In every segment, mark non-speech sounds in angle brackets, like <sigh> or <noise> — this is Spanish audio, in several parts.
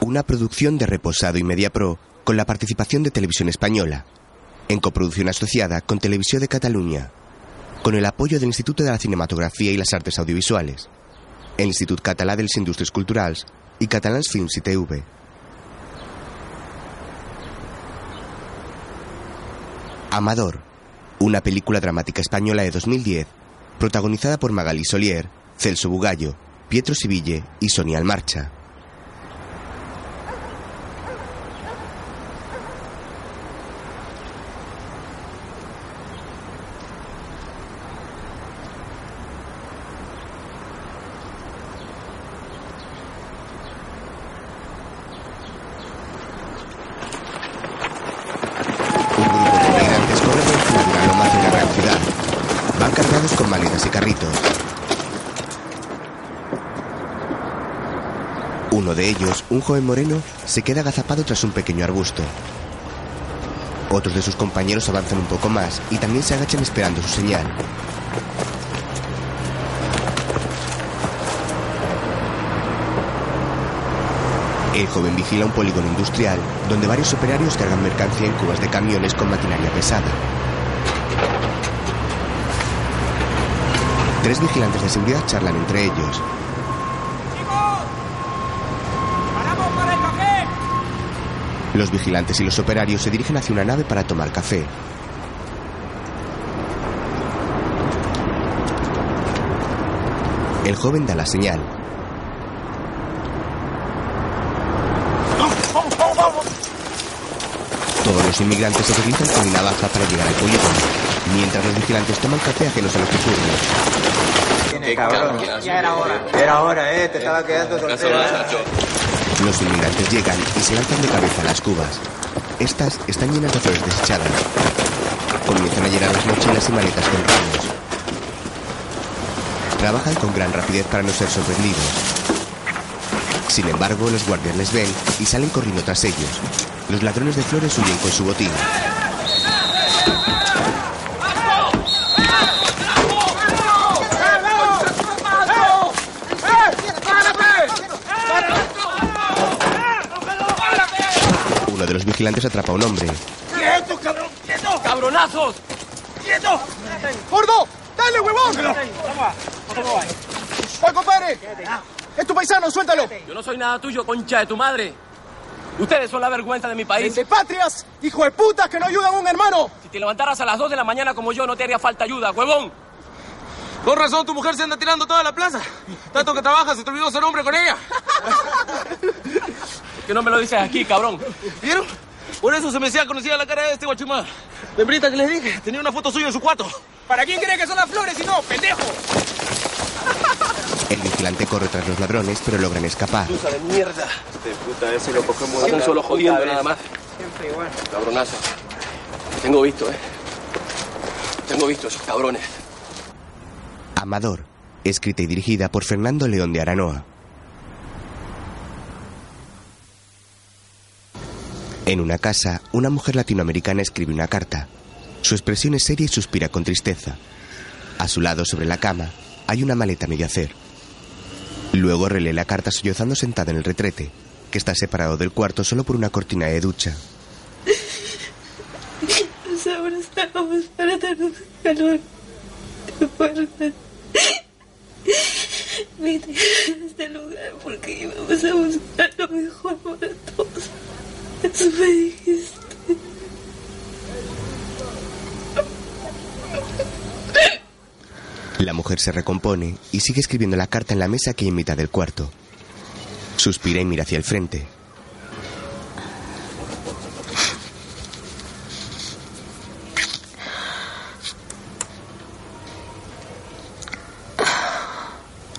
Una producción de Reposado y Media Pro con la participación de Televisión Española, en coproducción asociada con Televisión de Cataluña, con el apoyo del Instituto de la Cinematografía y las Artes Audiovisuales, el Institut Català de las Industrias Culturals y Catalans Films y TV. Amador, una película dramática española de 2010, protagonizada por Magali Solier, Celso Bugallo, Pietro Siville y Sonia Almarcha. Un grupo de inmigrantes corre por el sur de una loma hacia una gran ciudad. Van cargados con maletas y carritos. Uno de ellos, un joven moreno, se queda agazapado tras un pequeño arbusto. Otros de sus compañeros avanzan un poco más y también se agachan esperando su señal. El joven vigila un polígono industrial donde varios operarios cargan mercancía en cubas de camiones con maquinaria pesada. Tres vigilantes de seguridad charlan entre ellos. ¡Paramos para el café! Los vigilantes y los operarios se dirigen hacia una nave para tomar café. El joven da la señal. Todos los inmigrantes se deslizan con una baja para llegar al polígono, mientras los vigilantes toman café ajenos a los disturbios. cabrón. Ya era hora. Era hora, eh, te estaba quedando soltero. Los inmigrantes llegan y se lanzan de cabeza a las cubas. Estas están llenas de flores desechadas. Comienzan a llenar las mochilas y maletas con ramos. Trabajan con gran rapidez para no ser sorprendidos. Sin embargo, los guardias les ven y salen corriendo tras ellos. Los ladrones de flores huyen con su botín. Los vigilantes atrapa a un hombre. ¡Quieto, cabrón! ¡Quieto! ¡Cabronazos! ¡Quieto! ¡Gordo! ¡Dale, huevón! Toma, toma, ahí. ¡Va, compadre! ¡Es tu paisano, suéltalo! Yo no soy nada tuyo, concha de tu madre. Ustedes son la vergüenza de mi país. ¡De patrias! ¡Hijo de putas que no ayudan a un hermano! Si te levantaras a las 2 de la mañana como yo, no te haría falta ayuda, huevón. Con razón, tu mujer se anda tirando toda la plaza. Tanto que trabajas, se te olvidó ser hombre con ella. Que no me lo dices aquí, cabrón. ¿Vieron? Por eso se me hacía conocida la cara de este guachimán. Membrita que les dije, tenía una foto suya en su cuarto. ¿Para quién cree que son las flores si no, pendejo? <laughs> El vigilante corre tras los ladrones, pero logran escapar. Tusa de mierda. Este puta ese lo cogemos Están solo jodiendo nada más. Siempre igual. Cabronazo. Tengo visto, eh. Tengo visto esos cabrones. Amador, escrita y dirigida por Fernando León de Aranoa. En una casa, una mujer latinoamericana escribe una carta. Su expresión es seria y suspira con tristeza. A su lado, sobre la cama, hay una maleta medio hacer. Luego relee la carta sollozando sentada en el retrete, que está separado del cuarto solo por una cortina de ducha. Nos abrazábamos para darnos calor de fuerza. Vine a este lugar porque íbamos a buscar lo mejor para todos. Dijiste. La mujer se recompone y sigue escribiendo la carta en la mesa que en mitad del cuarto. Suspira y mira hacia el frente.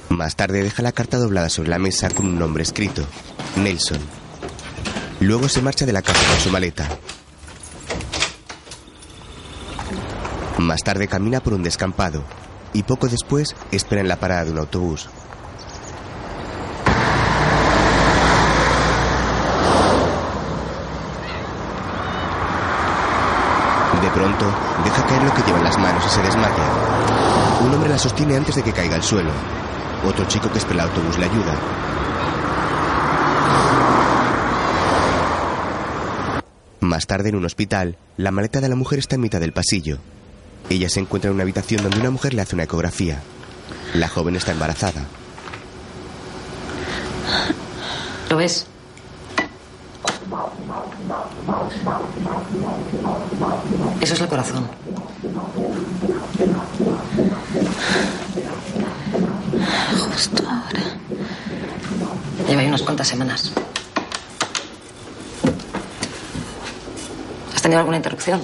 Más tarde deja la carta doblada sobre la mesa con un nombre escrito, Nelson. Luego se marcha de la casa con su maleta. Más tarde camina por un descampado y poco después espera en la parada de un autobús. De pronto, deja caer lo que lleva en las manos y se desmaya. Un hombre la sostiene antes de que caiga al suelo. Otro chico que espera el autobús le ayuda. Más tarde, en un hospital, la maleta de la mujer está en mitad del pasillo. Ella se encuentra en una habitación donde una mujer le hace una ecografía. La joven está embarazada. ¿Lo ves? Eso es el corazón. Justo ahora. Lleva unas cuantas semanas. ¿Has tenido alguna interrupción?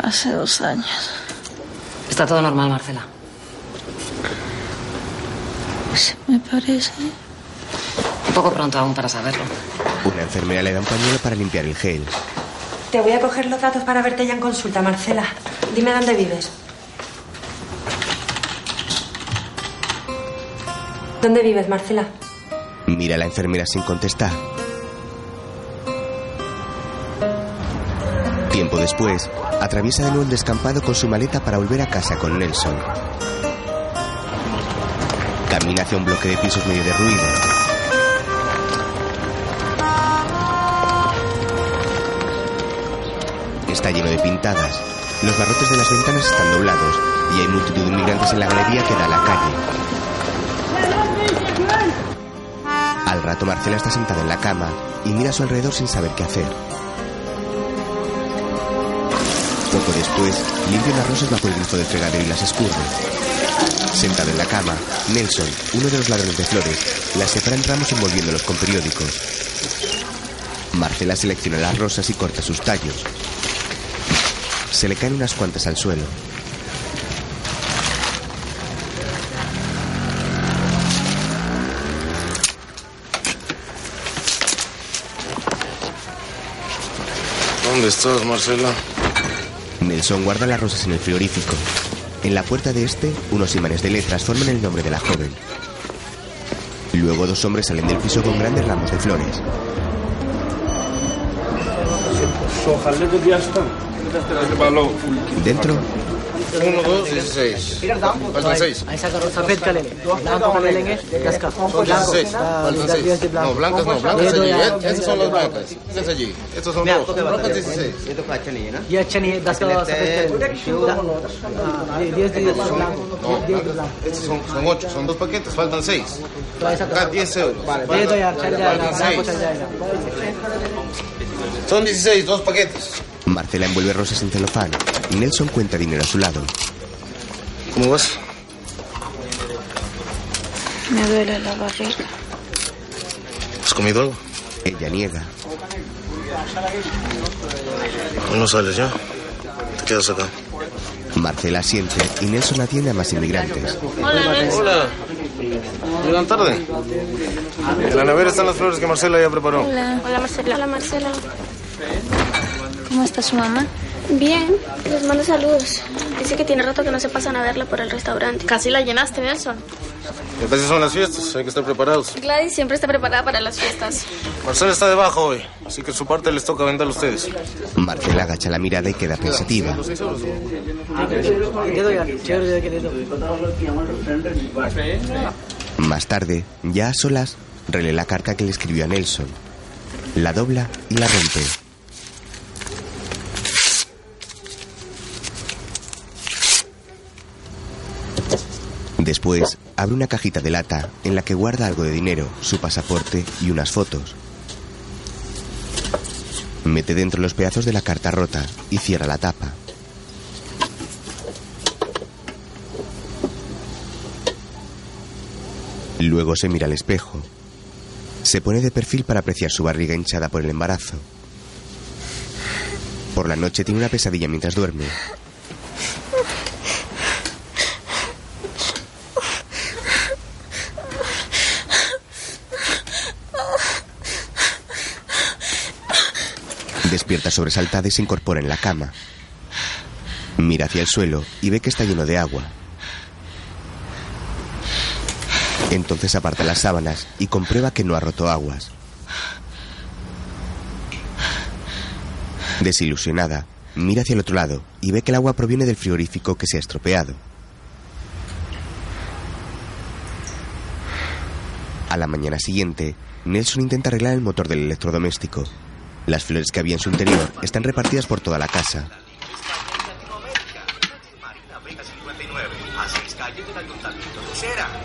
Hace dos años. Está todo normal, Marcela. Se me parece. Un poco pronto aún para saberlo. Una enfermera le da un pañuelo para limpiar el gel. Te voy a coger los datos para verte ya en consulta, Marcela. Dime dónde vives. ¿Dónde vives, Marcela? Mira a la enfermera sin contestar. Tiempo después, atraviesa de nuevo el descampado con su maleta para volver a casa con Nelson. Camina hacia un bloque de pisos medio derruido. Está lleno de pintadas. Los barrotes de las ventanas están doblados y hay multitud de inmigrantes en la galería que da a la calle. Marcela está sentada en la cama y mira a su alrededor sin saber qué hacer. Poco después, limpia unas rosas bajo el grifo del fregadero y las escurre. Sentado en la cama, Nelson, uno de los ladrones de flores, las separa en ramos envolviéndolos con periódicos. Marcela selecciona las rosas y corta sus tallos. Se le caen unas cuantas al suelo. Estás, Marcela? Nelson guarda las rosas en el frigorífico. En la puerta de este, unos imanes de letras forman el nombre de la joven. Luego dos hombres salen del piso con grandes ramos de flores. Dentro, Uno, dos, dieciséis. Faltan seis. Seis. Faltan seis. No, blancas no, blancas allí. Esas son las blancas. Esas allí. Estos son rojos. Rojos 16. No. Estos son, son ocho, son dos paquetes, faltan seis. Acá 10 euros. Faltan seis. Son 16, dos paquetes. Marcela envuelve rosas en celofán Nelson cuenta dinero a su lado. ¿Cómo vas? Me duele la barriga. ¿Has comido algo? Ella niega. No sales ya. Te quedas acá. Marcela asiente y Nelson atiende a más inmigrantes. Hola. ¿Llegan tarde? En la nevera están las flores que Marcela ya preparó. Hola. Hola Marcela. Hola Marcela. ¿Cómo está su mamá? Bien, les mando saludos. Dice que tiene rato que no se pasan a verla por el restaurante. Casi la llenaste, Nelson. A veces son las fiestas, hay que estar preparados. Gladys siempre está preparada para las fiestas. Marcela está debajo hoy, así que su parte les toca vender a ustedes. Marcela agacha la mirada y queda pensativa. Más tarde, ya a solas, relee la carta que le escribió a Nelson. La dobla y la rompe. Después, abre una cajita de lata en la que guarda algo de dinero, su pasaporte y unas fotos. Mete dentro los pedazos de la carta rota y cierra la tapa. Luego se mira al espejo. Se pone de perfil para apreciar su barriga hinchada por el embarazo. Por la noche tiene una pesadilla mientras duerme. Despierta sobresaltada y se incorpora en la cama. Mira hacia el suelo y ve que está lleno de agua. Entonces aparta las sábanas y comprueba que no ha roto aguas. Desilusionada, mira hacia el otro lado y ve que el agua proviene del frigorífico que se ha estropeado. A la mañana siguiente, Nelson intenta arreglar el motor del electrodoméstico. Las flores que había en su interior están repartidas por toda la casa.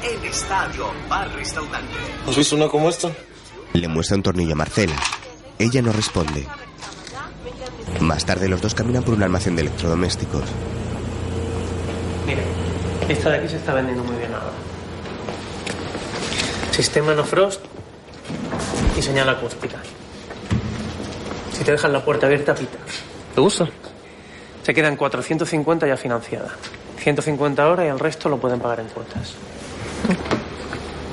El estadio, bar, restaurante. ¿Has visto una como esta? Le muestra un tornillo a Marcela. Ella no responde. Más tarde los dos caminan por un almacén de electrodomésticos. Mire, esta de aquí se está vendiendo muy bien ahora. Sistema no frost y señal acústica. Si te dejan la puerta abierta, pita. ¿Te gusta? Se quedan 450 ya financiada. 150 ahora y el resto lo pueden pagar en cuotas.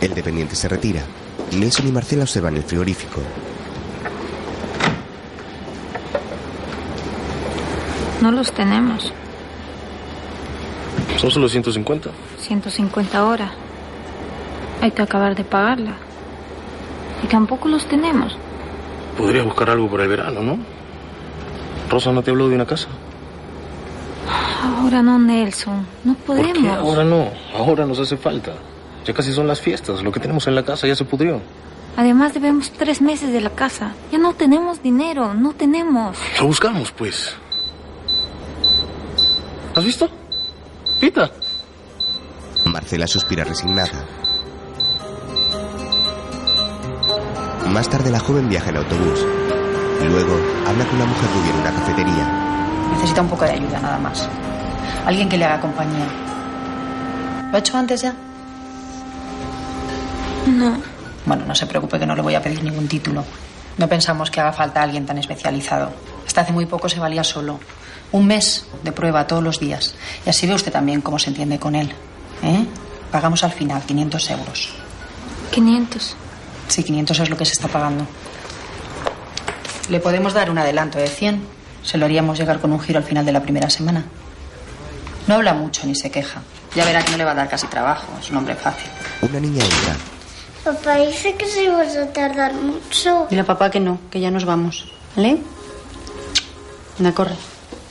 El dependiente se retira. Nelson y Marcela observan el frigorífico. No los tenemos. Son solo 150. 150 horas. Hay que acabar de pagarla. Y tampoco los tenemos. Podrías buscar algo para el verano, ¿no? Rosa no te habló de una casa. Ahora no, Nelson. No podemos. ¿Por qué ahora no? Ahora nos hace falta. Ya casi son las fiestas. Lo que tenemos en la casa ya se pudrió. Además debemos tres meses de la casa. Ya no tenemos dinero. No tenemos. Lo buscamos, pues. ¿Has visto? Pita. Marcela suspira resignada. Más tarde la joven viaja en autobús. Luego habla con una mujer rubia en una cafetería. Necesita un poco de ayuda, nada más. Alguien que le haga compañía. ¿Lo ha hecho antes ya? No. Bueno, no se preocupe que no le voy a pedir ningún título. No pensamos que haga falta alguien tan especializado. Hasta hace muy poco se valía solo. Un mes de prueba todos los días. Y así ve usted también cómo se entiende con él. ¿Eh? Pagamos al final 500 euros. 500. Sí, 500 es lo que se está pagando. Le podemos dar un adelanto de 100. Se lo haríamos llegar con un giro al final de la primera semana. No habla mucho ni se queja. Ya verá que no le va a dar casi trabajo. Es un hombre fácil. Una niña entra. Papá dice que se vas a tardar mucho. Dile a papá que no, que ya nos vamos. ¿Vale? Anda, corre.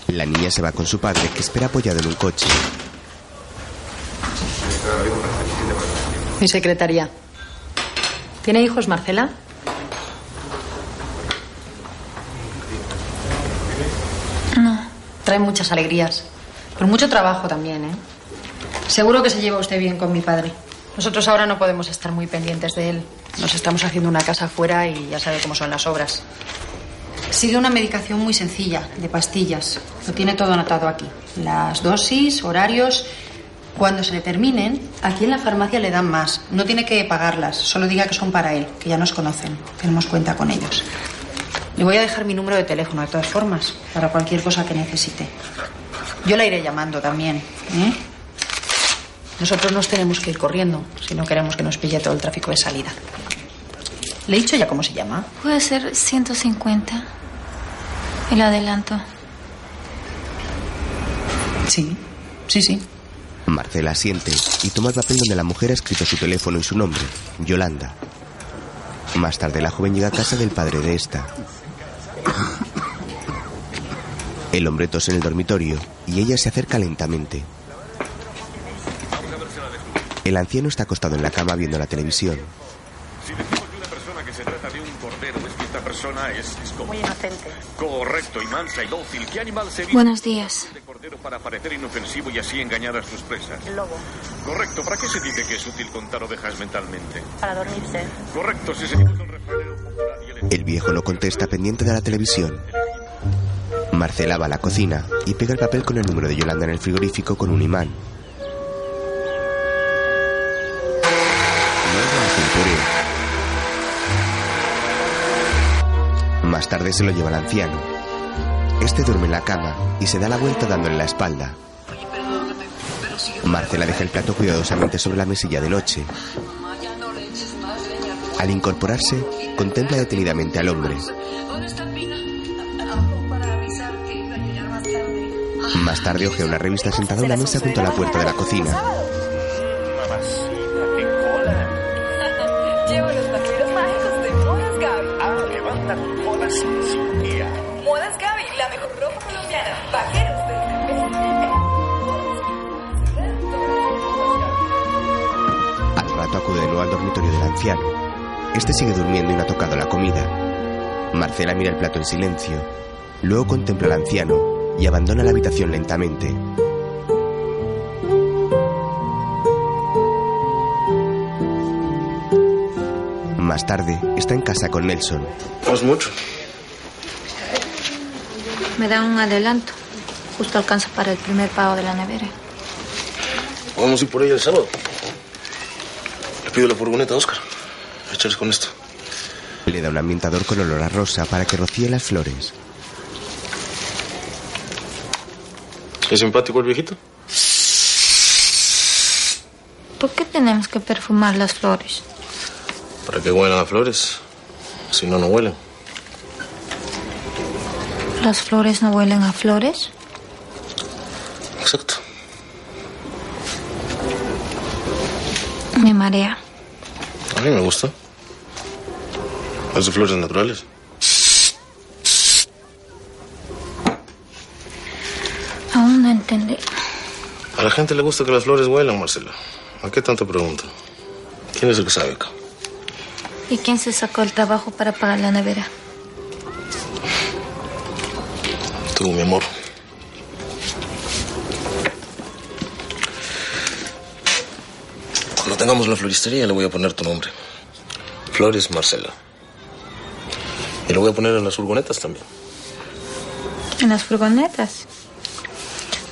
La niña se va con su padre, que espera apoyado en un coche. Mi secretaria. ¿Tiene hijos, Marcela? No. Trae muchas alegrías. Pero mucho trabajo también, ¿eh? Seguro que se lleva usted bien con mi padre. Nosotros ahora no podemos estar muy pendientes de él. Nos estamos haciendo una casa afuera y ya sabe cómo son las obras. Sigue una medicación muy sencilla, de pastillas. Lo tiene todo anotado aquí. Las dosis, horarios. Cuando se le terminen, aquí en la farmacia le dan más. No tiene que pagarlas, solo diga que son para él, que ya nos conocen. Tenemos cuenta con ellos. Le voy a dejar mi número de teléfono, de todas formas, para cualquier cosa que necesite. Yo la iré llamando también, ¿eh? Nosotros nos tenemos que ir corriendo si no queremos que nos pille todo el tráfico de salida. ¿Le he dicho ya cómo se llama? Puede ser 150. El adelanto. Sí, sí, sí. Marcela asiente y toma el papel donde la mujer ha escrito su teléfono y su nombre, Yolanda. Más tarde la joven llega a casa del padre de esta. El hombre tose en el dormitorio y ella se acerca lentamente. El anciano está acostado en la cama viendo la televisión. Si decimos de una persona que se trata de un cordero, es que esta persona es, es como... Muy inocente. Correcto, y mansa y dócil. ¿Qué animal se Buenos días. De cordero para parecer inofensivo y así engañar a sus presas? El lobo. Correcto, ¿para qué se dice que es útil contar ovejas mentalmente? Para dormirse. Correcto, si seguimos el el... Viejo no contesta pendiente de la televisión. Marcela va a la cocina y pega el papel con el número de Yolanda en el frigorífico con un imán. Más tarde se lo lleva al anciano. Este duerme en la cama y se da la vuelta dándole la espalda. Marcela deja el plato cuidadosamente sobre la mesilla de noche. Al incorporarse, contempla detenidamente al hombre. Más tarde ojea una revista sentada a una mesa junto a la puerta de la cocina. Llevo los vaqueros mágicos de Gaby. Dormitorio del anciano. Este sigue durmiendo y no ha tocado la comida. Marcela mira el plato en silencio. Luego contempla al anciano y abandona la habitación lentamente. Más tarde, está en casa con Nelson. No es mucho. Me dan un adelanto. Justo alcanza para el primer pago de la nevera. Vamos a ir por ella el sábado. Le pido la furgoneta a Oscar. Échales con esto. Le da un ambientador con olor a rosa para que rocíe las flores. ¿Es simpático el viejito? ¿Por qué tenemos que perfumar las flores? Para que huelan a flores. Si no, no huelen. ¿Las flores no huelen a flores? Exacto. Me marea. A mí me gusta. Las de flores naturales. Aún no entendí. A la gente le gusta que las flores huelan, Marcela. ¿A qué tanto pregunta? ¿Quién es el que sabe acá? ¿Y quién se sacó el trabajo para pagar la nevera? Tú, mi amor. Tengamos la floristería le voy a poner tu nombre. Flores Marcela. Y lo voy a poner en las furgonetas también. En las furgonetas.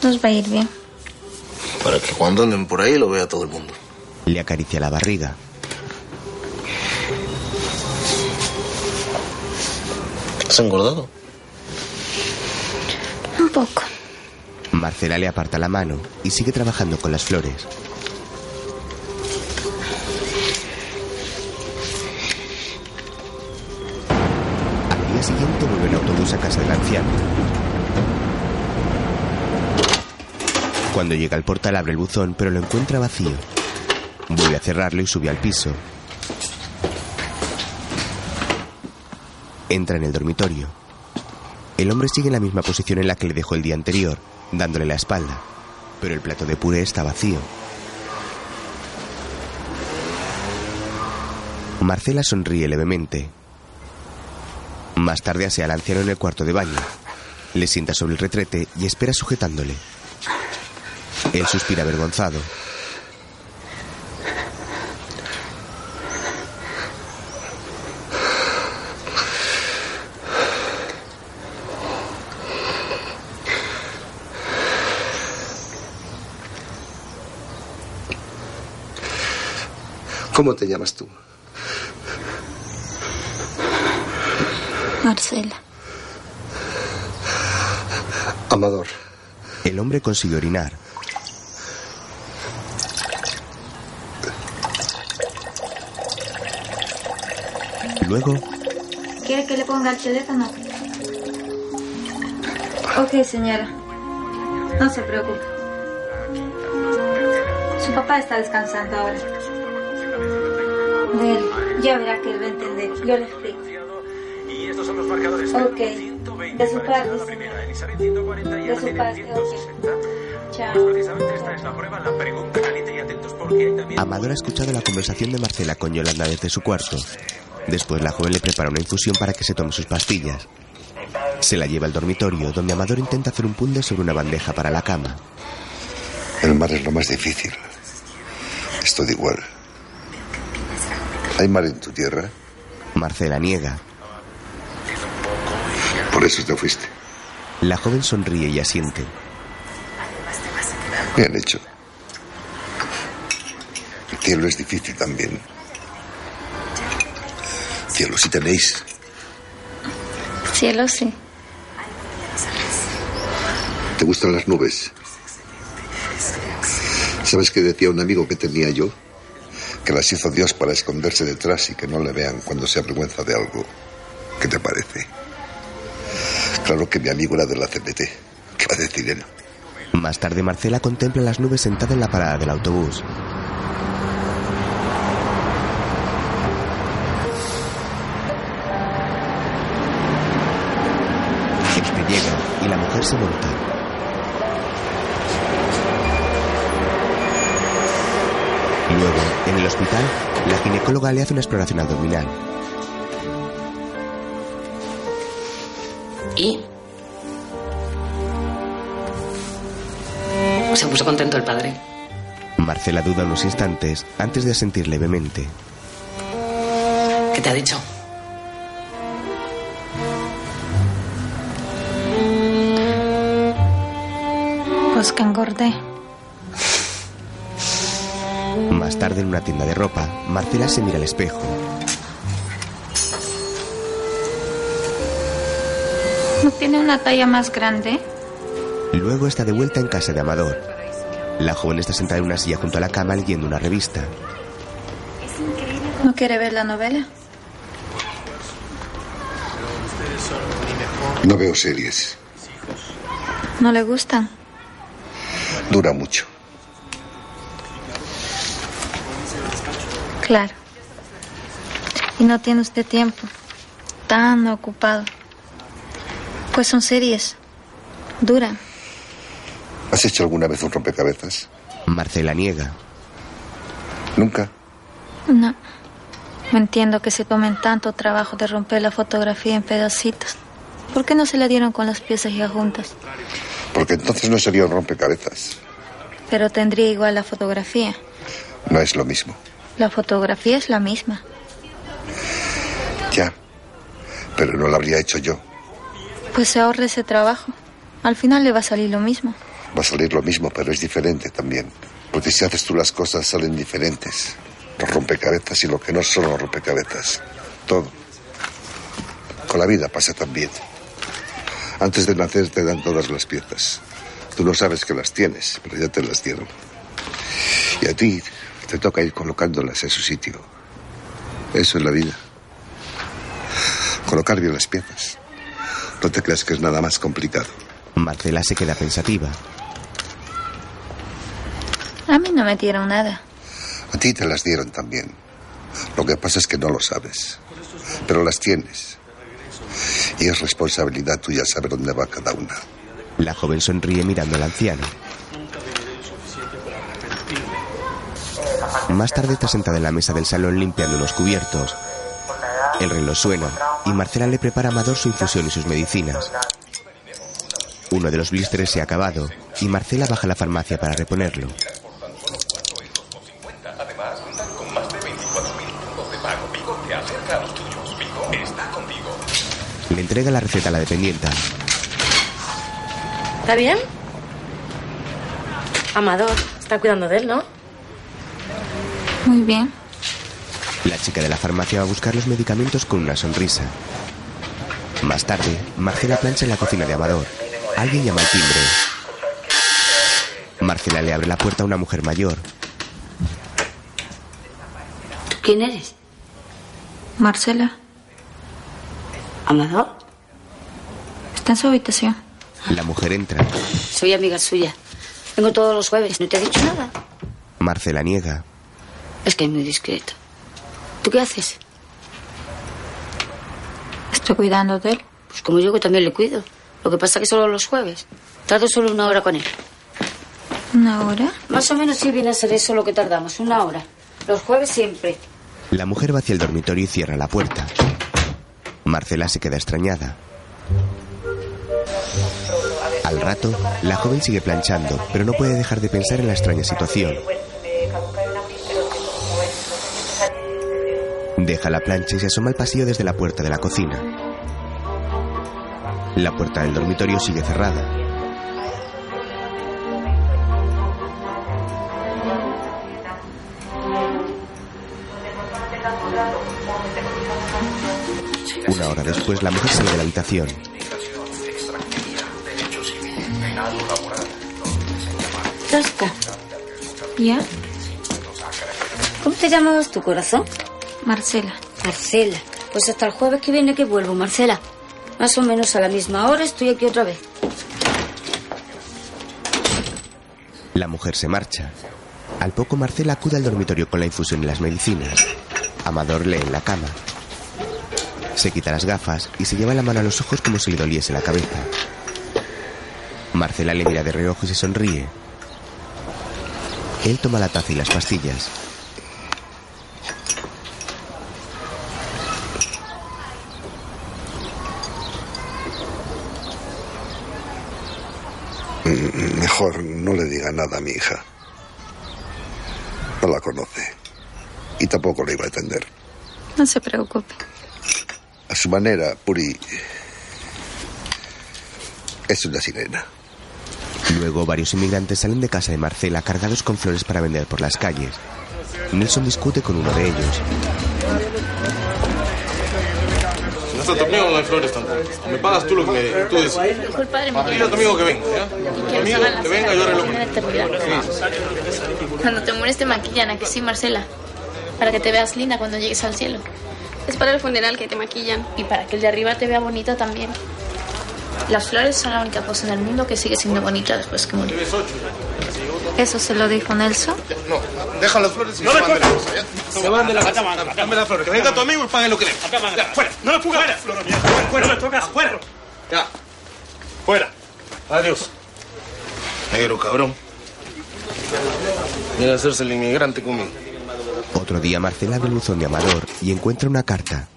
Nos va a ir bien. Para que cuando anden por ahí lo vea todo el mundo. Le acaricia la barriga. ¿Has engordado? Un poco. Marcela le aparta la mano y sigue trabajando con las flores. Cuando llega al portal abre el buzón pero lo encuentra vacío. Vuelve a cerrarlo y sube al piso. Entra en el dormitorio. El hombre sigue en la misma posición en la que le dejó el día anterior, dándole la espalda, pero el plato de puré está vacío. Marcela sonríe levemente. Más tarde asea al anciano en el cuarto de baño. Le sienta sobre el retrete y espera sujetándole. Él suspira avergonzado. ¿Cómo te llamas tú? Marcela. Amador. El hombre consigue orinar. Luego, ¿Quiere que le ponga el teléfono? Ok, señora. No se preocupe. Su papá está descansando ahora. Él, ya verá que él va a entender. Yo le caliente y atentos porque hay también... Amador ha escuchado la conversación de Marcela con Yolanda desde su cuarto. Después la joven le prepara una infusión para que se tome sus pastillas. Se la lleva al dormitorio, donde Amador intenta hacer un punde sobre una bandeja para la cama. El mar es lo más difícil. Es todo igual. ¿Hay mar en tu tierra? Marcela niega. Por eso te fuiste. La joven sonríe y asiente. Bien hecho. El cielo es difícil también. Cielo, si tenéis. Cielo, sí. ¿Te gustan las nubes? ¿Sabes qué decía un amigo que tenía yo? Que las hizo Dios para esconderse detrás y que no le vean cuando se avergüenza de algo. ¿Qué te parece? Claro que mi amigo era de la CPT. ¿Qué va a decir él? Más tarde Marcela contempla las nubes sentada en la parada del autobús. Este llega y la mujer se monta. Luego, en el hospital, la ginecóloga le hace una exploración abdominal. ¿Y? Se puso contento el padre. Marcela duda unos instantes antes de asentir levemente. ¿Qué te ha dicho? Pues que engordé. Más tarde, en una tienda de ropa, Marcela se mira al espejo. Tiene una talla más grande? Luego está de vuelta en casa de Amador. La joven está sentada en una silla junto a la cama leyendo una revista. ¿No quiere ver la novela? No veo series. ¿No le gustan? Dura mucho. Claro. Y no tiene usted tiempo. Tan ocupado. Pues son series. Duran. ¿Has hecho alguna vez un rompecabezas? Marcela niega. Nunca. No. No entiendo que se tomen tanto trabajo de romper la fotografía en pedacitos. ¿Por qué no se la dieron con las piezas ya juntas? Porque entonces no sería un rompecabezas. Pero tendría igual la fotografía. No es lo mismo. La fotografía es la misma. Ya. Pero no lo habría hecho yo. Pues se ahorra ese trabajo. Al final le va a salir lo mismo. Va a salir lo mismo, pero es diferente también. Porque si haces tú las cosas, salen diferentes. Los rompecabezas y lo que no son los rompecabezas. Todo. Con la vida pasa también. Antes de nacer te dan todas las piezas. Tú no sabes que las tienes, pero ya te las dieron. Y a ti te toca ir colocándolas en su sitio. Eso es la vida. Colocar bien las piezas. No te creas que es nada más complicado. Marcela se queda pensativa. A mí no me dieron nada. A ti te las dieron también. Lo que pasa es que no lo sabes. Pero las tienes. Y es responsabilidad tuya saber dónde va cada una. La joven sonríe mirando al anciano. Más tarde está sentada en la mesa del salón limpiando unos cubiertos. El reloj suena y Marcela le prepara a Amador su infusión y sus medicinas. Uno de los blísteres se ha acabado y Marcela baja a la farmacia para reponerlo. Además, cuentan con más de 24.000 puntos de pago. Vigo te acerca a los tuyos. Vigo está contigo. Le entrega la receta a la dependienta. ¿Está bien? Amador, está cuidando de él, ¿no? Muy bien. La chica de la farmacia va a buscar los medicamentos con una sonrisa. Más tarde, Marcela plancha en la cocina de Amador. Alguien llama al timbre. Marcela le abre la puerta a una mujer mayor. ¿Quién eres? Marcela, ¿Amador? está en su habitación. La mujer entra. Soy amiga suya. Vengo todos los jueves. ¿No te he dicho nada? Marcela niega. Es que es muy discreto. ¿Tú qué haces? Estoy cuidando de él. Pues como yo que también le cuido. Lo que pasa que solo los jueves. Tardo solo una hora con él. ¿Una hora? Más o menos sí viene a ser eso lo que tardamos. Una hora. Los jueves siempre. La mujer va hacia el dormitorio y cierra la puerta. Marcela se queda extrañada. Al rato, la joven sigue planchando, pero no puede dejar de pensar en la extraña situación. Deja la plancha y se asoma al pasillo desde la puerta de la cocina. La puerta del dormitorio sigue cerrada. Una hora después, la mujer sale de la habitación. Tosca. ¿Ya? ¿Cómo te llamabas tu corazón? Marcela. Marcela. Pues hasta el jueves que viene que vuelvo, Marcela. Más o menos a la misma hora estoy aquí otra vez. La mujer se marcha. Al poco Marcela acude al dormitorio con la infusión y las medicinas. Amador lee en la cama. Se quita las gafas y se lleva la mano a los ojos como si le doliese la cabeza. Marcela le mira de reojo y se sonríe. Él toma la taza y las pastillas. Mejor no le diga nada a mi hija. No la conoce. Y tampoco la iba a entender. No se preocupe. A su manera, Puri es una sirena. Luego varios inmigrantes salen de casa de Marcela cargados con flores para vender por las calles. Nelson discute con uno de ellos. Tu amigo, no hay flores tampoco. Me pagas tú lo que me tú de mi Dile a tu amigo que venga, ¿ya? Tu amigo que venga, yo arreglo. Cuando te mueres te maquillan, ¿a que sí, Marcela? Para que te veas linda cuando llegues al cielo. Es para el funeral que te maquillan. Y para que el de arriba te vea bonita también. Las flores son la única cosa en el mundo que sigue siendo bonita después que murió. ¿Eso se lo dijo Nelson? No, deja las flores y No se me van de la casa, ¿ya? Se van de la casa. Dame las flores. Que venga tu amigo y pague lo que le. Ya, fuera. No me pongas fuera. Flor mía. Fuera, fuera. No me tocas. Fuera. Ya. Fuera. Adiós. Negro cabrón. Viene a hacerse el inmigrante conmigo. Otro día Marcela ve el buzón de Amador y encuentra una carta.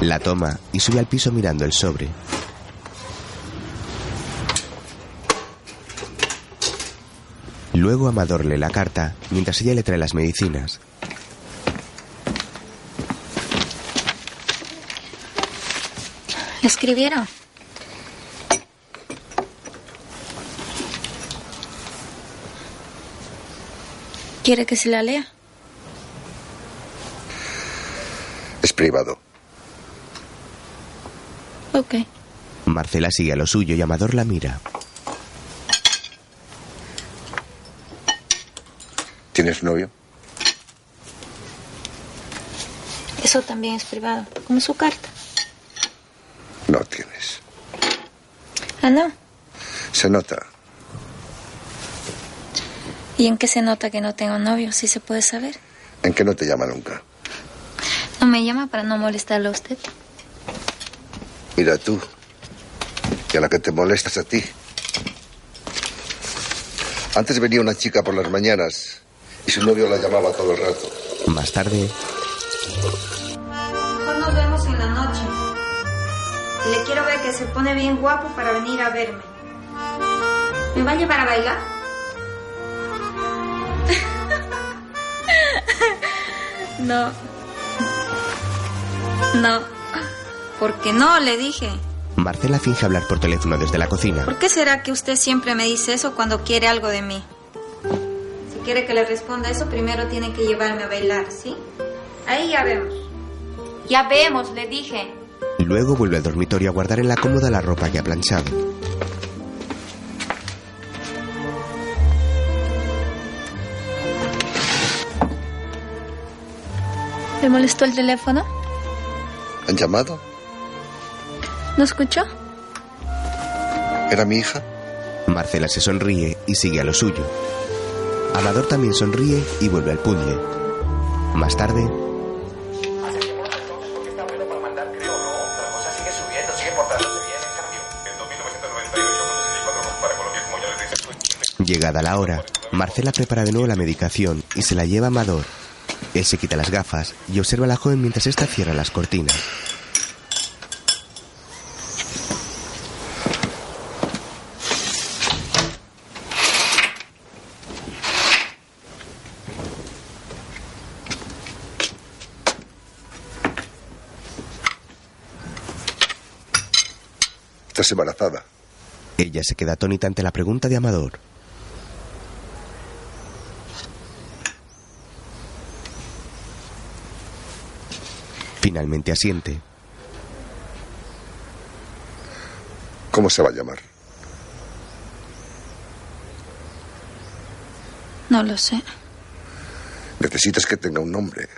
La toma y sube al piso mirando el sobre. Luego Amador lee la carta mientras ella le trae las medicinas. ¿Le escribieron? ¿Quiere que se la lea? Es privado. Ok. Marcela sigue a lo suyo y Amador la mira. ¿Tienes novio? Eso también es privado, como su carta. No tienes. Ah, no. Se nota. ¿Y en qué se nota que no tengo novio? Si se puede saber. En que no te llama nunca. No me llama para no molestarle a usted. Mira tú. Y a la que te molestas a ti. Antes venía una chica por las mañanas y su novio la llamaba todo el rato. Más tarde, Mejor nos vemos en la noche. Y le quiero ver que se pone bien guapo para venir a verme. ¿Me va a llevar a bailar? <laughs> No. No. Porque no, le dije. Marcela finge hablar por teléfono desde la cocina. ¿Por qué será que usted siempre me dice eso cuando quiere algo de mí? Si quiere que le responda eso, primero tiene que llevarme a bailar, ¿sí? Ahí ya vemos. Ya vemos, le dije. Luego vuelve al dormitorio a guardar en la cómoda la ropa que ha planchado. ¿Le molestó el teléfono? ¿Han llamado? ¿No escuchó? ¿Era mi hija? Marcela se sonríe y sigue a lo suyo. Amador también sonríe y vuelve al puzzle. Más tarde, llegada la hora, Marcela prepara de nuevo la medicación y se la lleva a Amador. Él se quita las gafas y observa a la joven mientras ésta cierra las cortinas. Estás embarazada. Ella se queda atónita ante la pregunta de Amador. Finalmente asiente. ¿Cómo se va a llamar? No lo sé. Necesitas que tenga un nombre.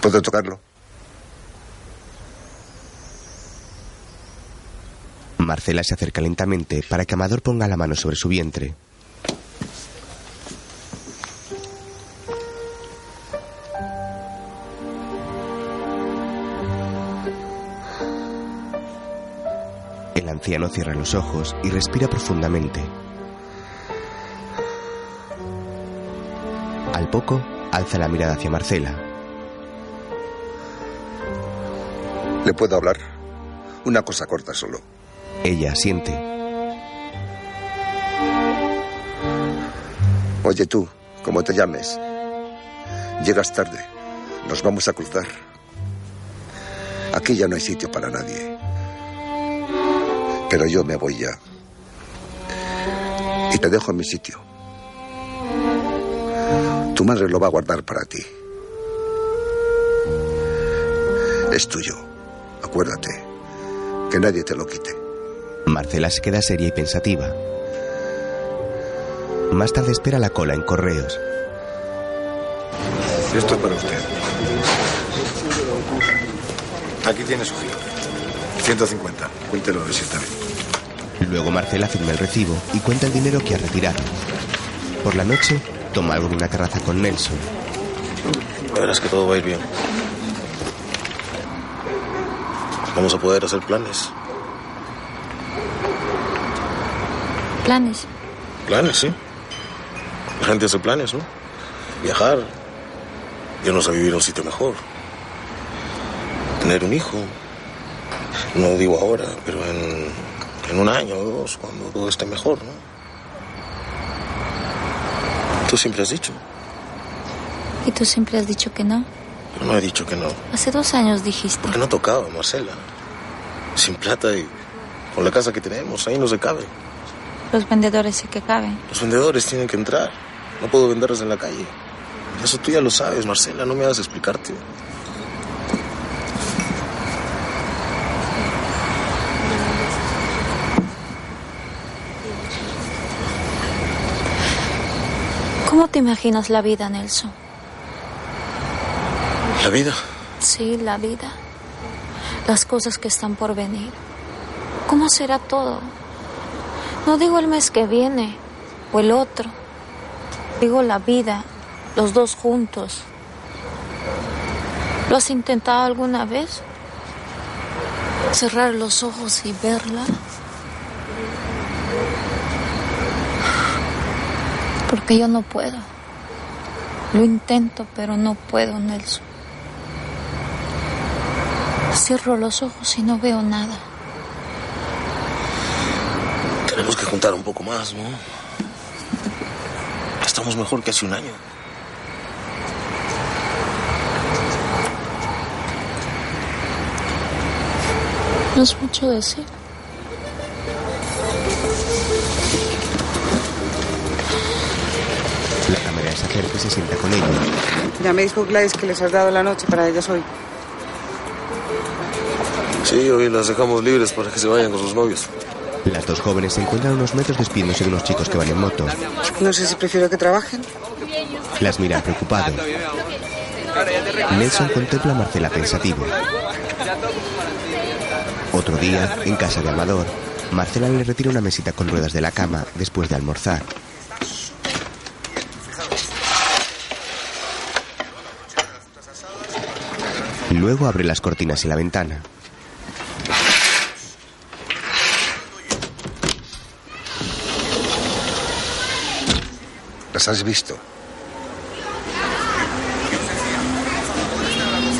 ¿Puedo tocarlo? Marcela se acerca lentamente para que Amador ponga la mano sobre su vientre. El anciano cierra los ojos y respira profundamente. Al poco, alza la mirada hacia Marcela. ¿Le puedo hablar? Una cosa corta solo. Ella siente. Oye tú, ¿cómo te llames? Llegas tarde. Nos vamos a cruzar. Aquí ya no hay sitio para nadie. Pero yo me voy ya. Y te dejo en mi sitio. Tu madre lo va a guardar para ti. Es tuyo. Acuérdate. Que nadie te lo quite. Marcela se queda seria y pensativa. Más tarde espera la cola en correos. Esto es para usted. Aquí tiene su giro. 150. Cuéntelo a ver si está bien. Luego Marcela firma el recibo y cuenta el dinero que ha retirado. Por la noche, toma algo en una terraza con Nelson. Verás que todo va a ir bien. Vamos a poder hacer planes. ¿Planes? Planes, sí. La gente hace planes, ¿no? Viajar, irnos a vivir a un sitio mejor. Tener un hijo. No digo ahora, pero en, en un año o dos, cuando todo esté mejor, ¿no? Tú siempre has dicho. Y tú siempre has dicho que no. Yo no he dicho que no. Hace dos años dijiste. Porque no tocaba, Marcela. Sin plata y con la casa que tenemos, ahí no se cabe. Los vendedores sí que caben. Los vendedores tienen que entrar. No puedo venderlos en la calle. Eso tú ya lo sabes, Marcela. No me hagas explicarte. ¿Cómo te imaginas la vida, Nelson? ¿La vida? Sí, la vida. Las cosas que están por venir. ¿Cómo será todo? No digo el mes que viene o el otro. Digo la vida, los dos juntos. ¿Lo has intentado alguna vez? Cerrar los ojos y verla. Porque yo no puedo. Lo intento, pero no puedo, Nelson. Cierro los ojos y no veo nada. Tenemos que juntar un poco más, ¿no? Estamos mejor que hace un año. No es mucho decir. La camarera se acerca y se sienta con ella. Ya me dijo Gladys que les has dado la noche para ellas hoy. Sí, hoy las dejamos libres para que se vayan con sus novios. Las dos jóvenes se encuentran unos metros despidiéndose de unos chicos que van en moto. No sé si prefiero que trabajen. Las miran preocupados. Nelson contempla a Marcela pensativo. Otro día, en casa de Amador, Marcela le retira una mesita con ruedas de la cama después de almorzar. Luego abre las cortinas y la ventana. ¿Las has visto?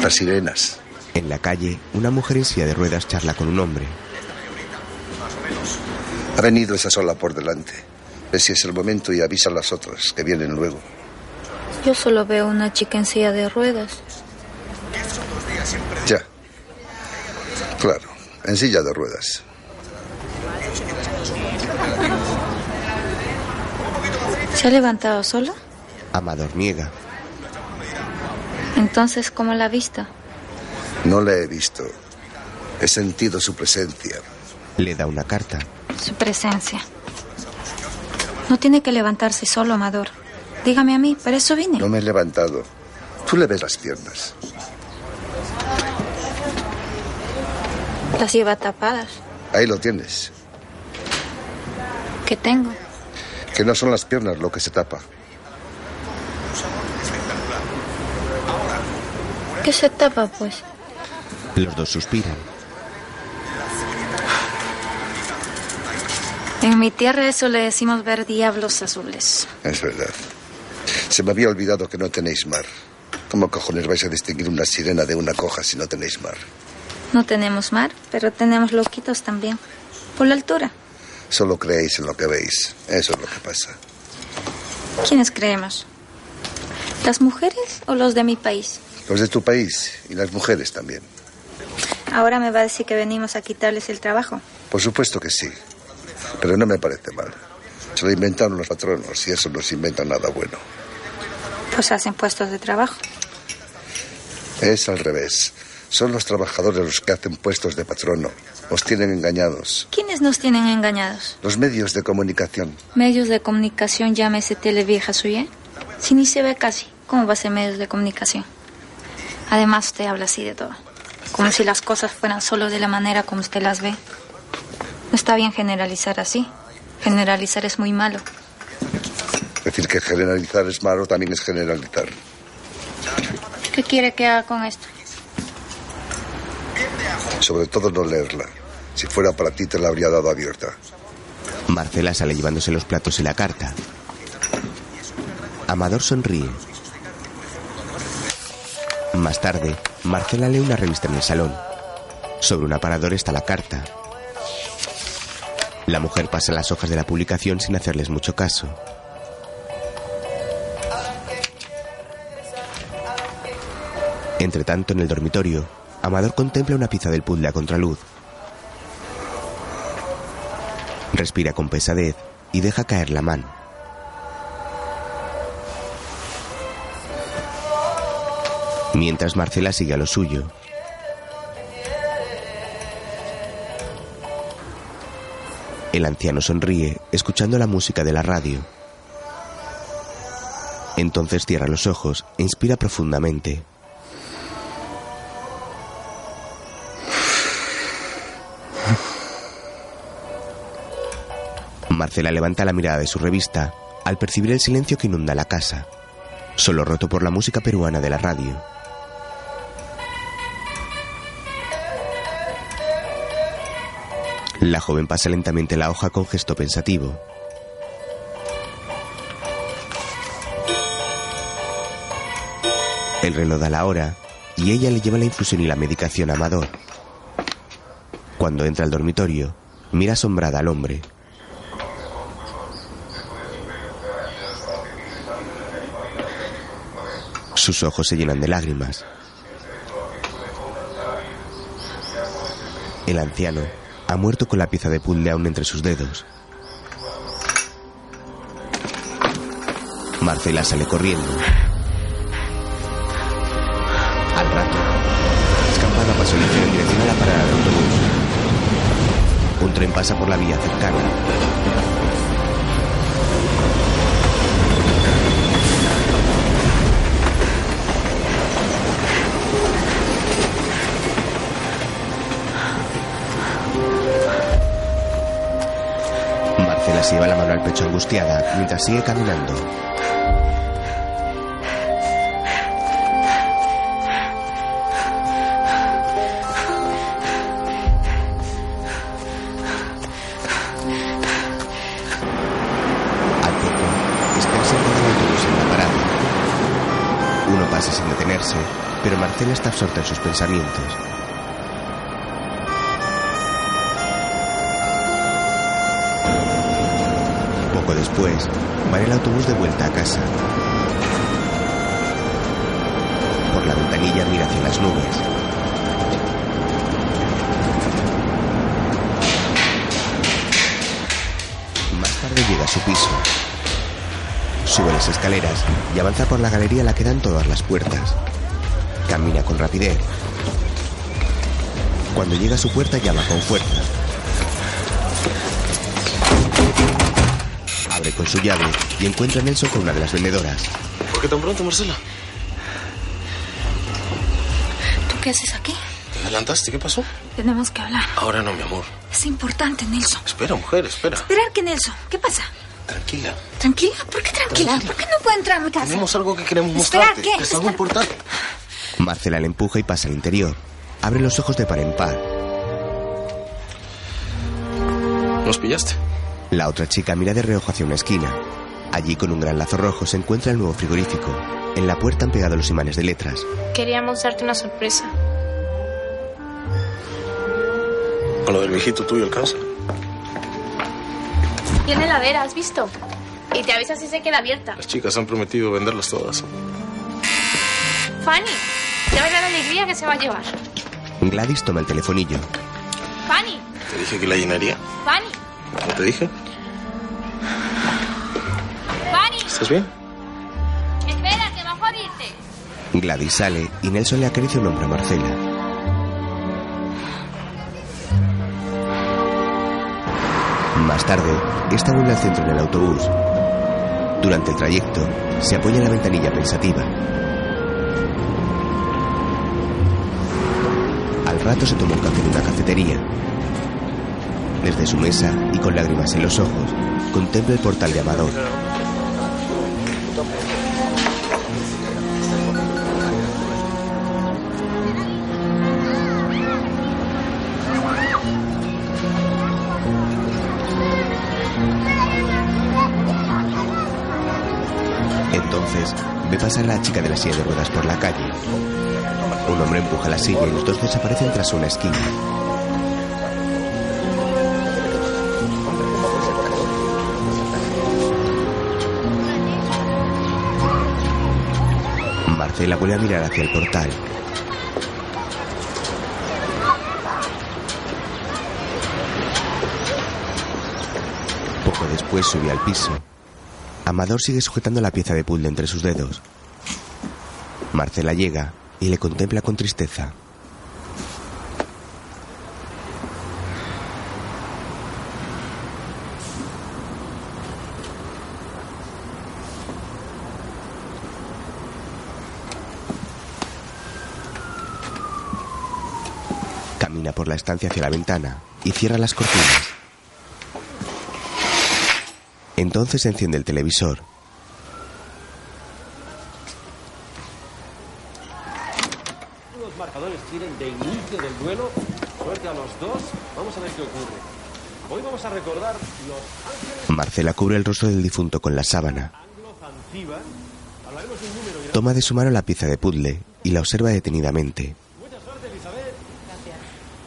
Las sirenas. En la calle, una mujer en silla de ruedas charla con un hombre. Ha venido esa sola por delante. Ve si es el momento y avisa a las otras que vienen luego. Yo solo veo una chica en silla de ruedas. Ya. Claro, en silla de ruedas. ¿Se ha levantado sola? Amador niega. Entonces, ¿cómo la ha visto? No la he visto. He sentido su presencia. Le da una carta. Su presencia. No tiene que levantarse solo, Amador. Dígame a mí, para eso vine. No me he levantado. Tú le ves las piernas. Las lleva tapadas. Ahí lo tienes. ¿Qué tengo? Que no son las piernas lo que se tapa. ¿Qué se tapa, pues? Los dos suspiran. En mi tierra eso le decimos ver diablos azules. Es verdad. Se me había olvidado que no tenéis mar. ¿Cómo cojones vais a distinguir una sirena de una coja si no tenéis mar? No tenemos mar, pero tenemos loquitos también. Por la altura. Solo creéis en lo que veis. Eso es lo que pasa. ¿Quiénes creemos? ¿Las mujeres o los de mi país? Los de tu país y las mujeres también. Ahora me va a decir que venimos a quitarles el trabajo. Por supuesto que sí. Pero no me parece mal. Se lo inventaron los patronos y eso no se inventa nada bueno. Pues hacen puestos de trabajo. Es al revés. Son los trabajadores los que hacen puestos de patrono. Os tienen engañados. ¿Quiénes nos tienen engañados? Los medios de comunicación. Medios de comunicación, llámese tele vieja suya. Si ni se ve casi, ¿cómo va a ser medios de comunicación? Además, usted habla así de todo. Como si las cosas fueran solo de la manera como usted las ve. No está bien generalizar así. Generalizar es muy malo. Decir que generalizar es malo también es generalizar. ¿Qué quiere que haga con esto? Sobre todo no leerla. Si fuera para ti te la habría dado abierta. Marcela sale llevándose los platos y la carta. Amador sonríe. Más tarde, Marcela lee una revista en el salón. Sobre un aparador está la carta. La mujer pasa las hojas de la publicación sin hacerles mucho caso. Entre tanto, en el dormitorio, Amador contempla una pieza del puzzle a contraluz. Respira con pesadez y deja caer la mano. Mientras Marcela sigue a lo suyo. El anciano sonríe, escuchando la música de la radio. Entonces cierra los ojos e inspira profundamente. Marcela levanta la mirada de su revista al percibir el silencio que inunda la casa, solo roto por la música peruana de la radio. La joven pasa lentamente la hoja con gesto pensativo. El reloj da la hora y ella le lleva la infusión y la medicación a Amador. Cuando entra al dormitorio, mira asombrada al hombre. Sus ojos se llenan de lágrimas. El anciano ha muerto con la pieza de puzzle aún entre sus dedos. Marcela sale corriendo. Al rato, escampada pasó ligero en dirección a la parada del autobús. Un tren pasa por la vía cercana. Se lleva la mano al pecho angustiada mientras sigue caminando. Al poco, espera sentada el autobús en la parada. Uno pasa sin detenerse, pero Marcela está absorta en sus pensamientos. Después, va el autobús de vuelta a casa. Por la ventanilla mira hacia las nubes. Más tarde llega a su piso. Sube las escaleras y avanza por la galería a la que dan todas las puertas. Camina con rapidez. Cuando llega a su puerta llama con fuerza. Con su llave y encuentra a Nelson con una de las vendedoras. ¿Por qué tan pronto, Marcela? ¿Tú qué haces aquí? ¿Te adelantaste? ¿Qué pasó? Tenemos que hablar. Ahora no, mi amor. Es importante, Nelson. Espera, mujer, espera. Esperar que Nelson. ¿Qué pasa? Tranquila. ¿Tranquila? ¿Por qué tranquila? ¿Por qué no puedo entrar a mi casa? Tenemos algo que queremos mostrarte. ¿qué? Es algo importante. Marcela le empuja y pasa al interior. Abre los ojos de par en par. ¿Nos pillaste? La otra chica mira de reojo hacia una esquina. Allí, con un gran lazo rojo, se encuentra el nuevo frigorífico. En la puerta han pegado los imanes de letras. Queríamos darte una sorpresa. Con lo del viejito tuyo el cáncer. Tiene heladera, ¿has visto? Y te avisa si se queda abierta. Las chicas han prometido venderlas todas. Fanny, ya verá la alegría que se va a llevar. Gladys toma el telefonillo. Fanny, Te dije que la llenaría. Fanny, ¿No te dije? Fanny. ¿Estás bien? Espera, que va a jodirte. Gladys sale y Nelson le acaricia un hombro a Marcela. Más tarde, esta vuelve al centro en el autobús. Durante el trayecto, se apoya en la ventanilla pensativa. Al rato se toma un café en una cafetería. Desde su mesa y con lágrimas en los ojos, contempla el portal de Amador. Entonces, ve pasar la chica de la silla de ruedas por la calle. Un hombre empuja la silla y los dos desaparecen tras una esquina. Marcela vuelve a mirar hacia el portal. Poco después sube al piso. Amador sigue sujetando la pieza de puzzle entre sus dedos. Marcela llega y le contempla con tristeza. Camina por la estancia hacia la ventana y cierra las cortinas. Entonces enciende el televisor. Los marcadores tienen de inicio del duelo. Suerte a los dos. Vamos a ver qué ocurre. Hoy vamos a recordar los Marcela cubre el rostro del difunto con la sábana. Toma de su mano la pieza de puzzle y la observa detenidamente. Mucha suerte, Elizabeth.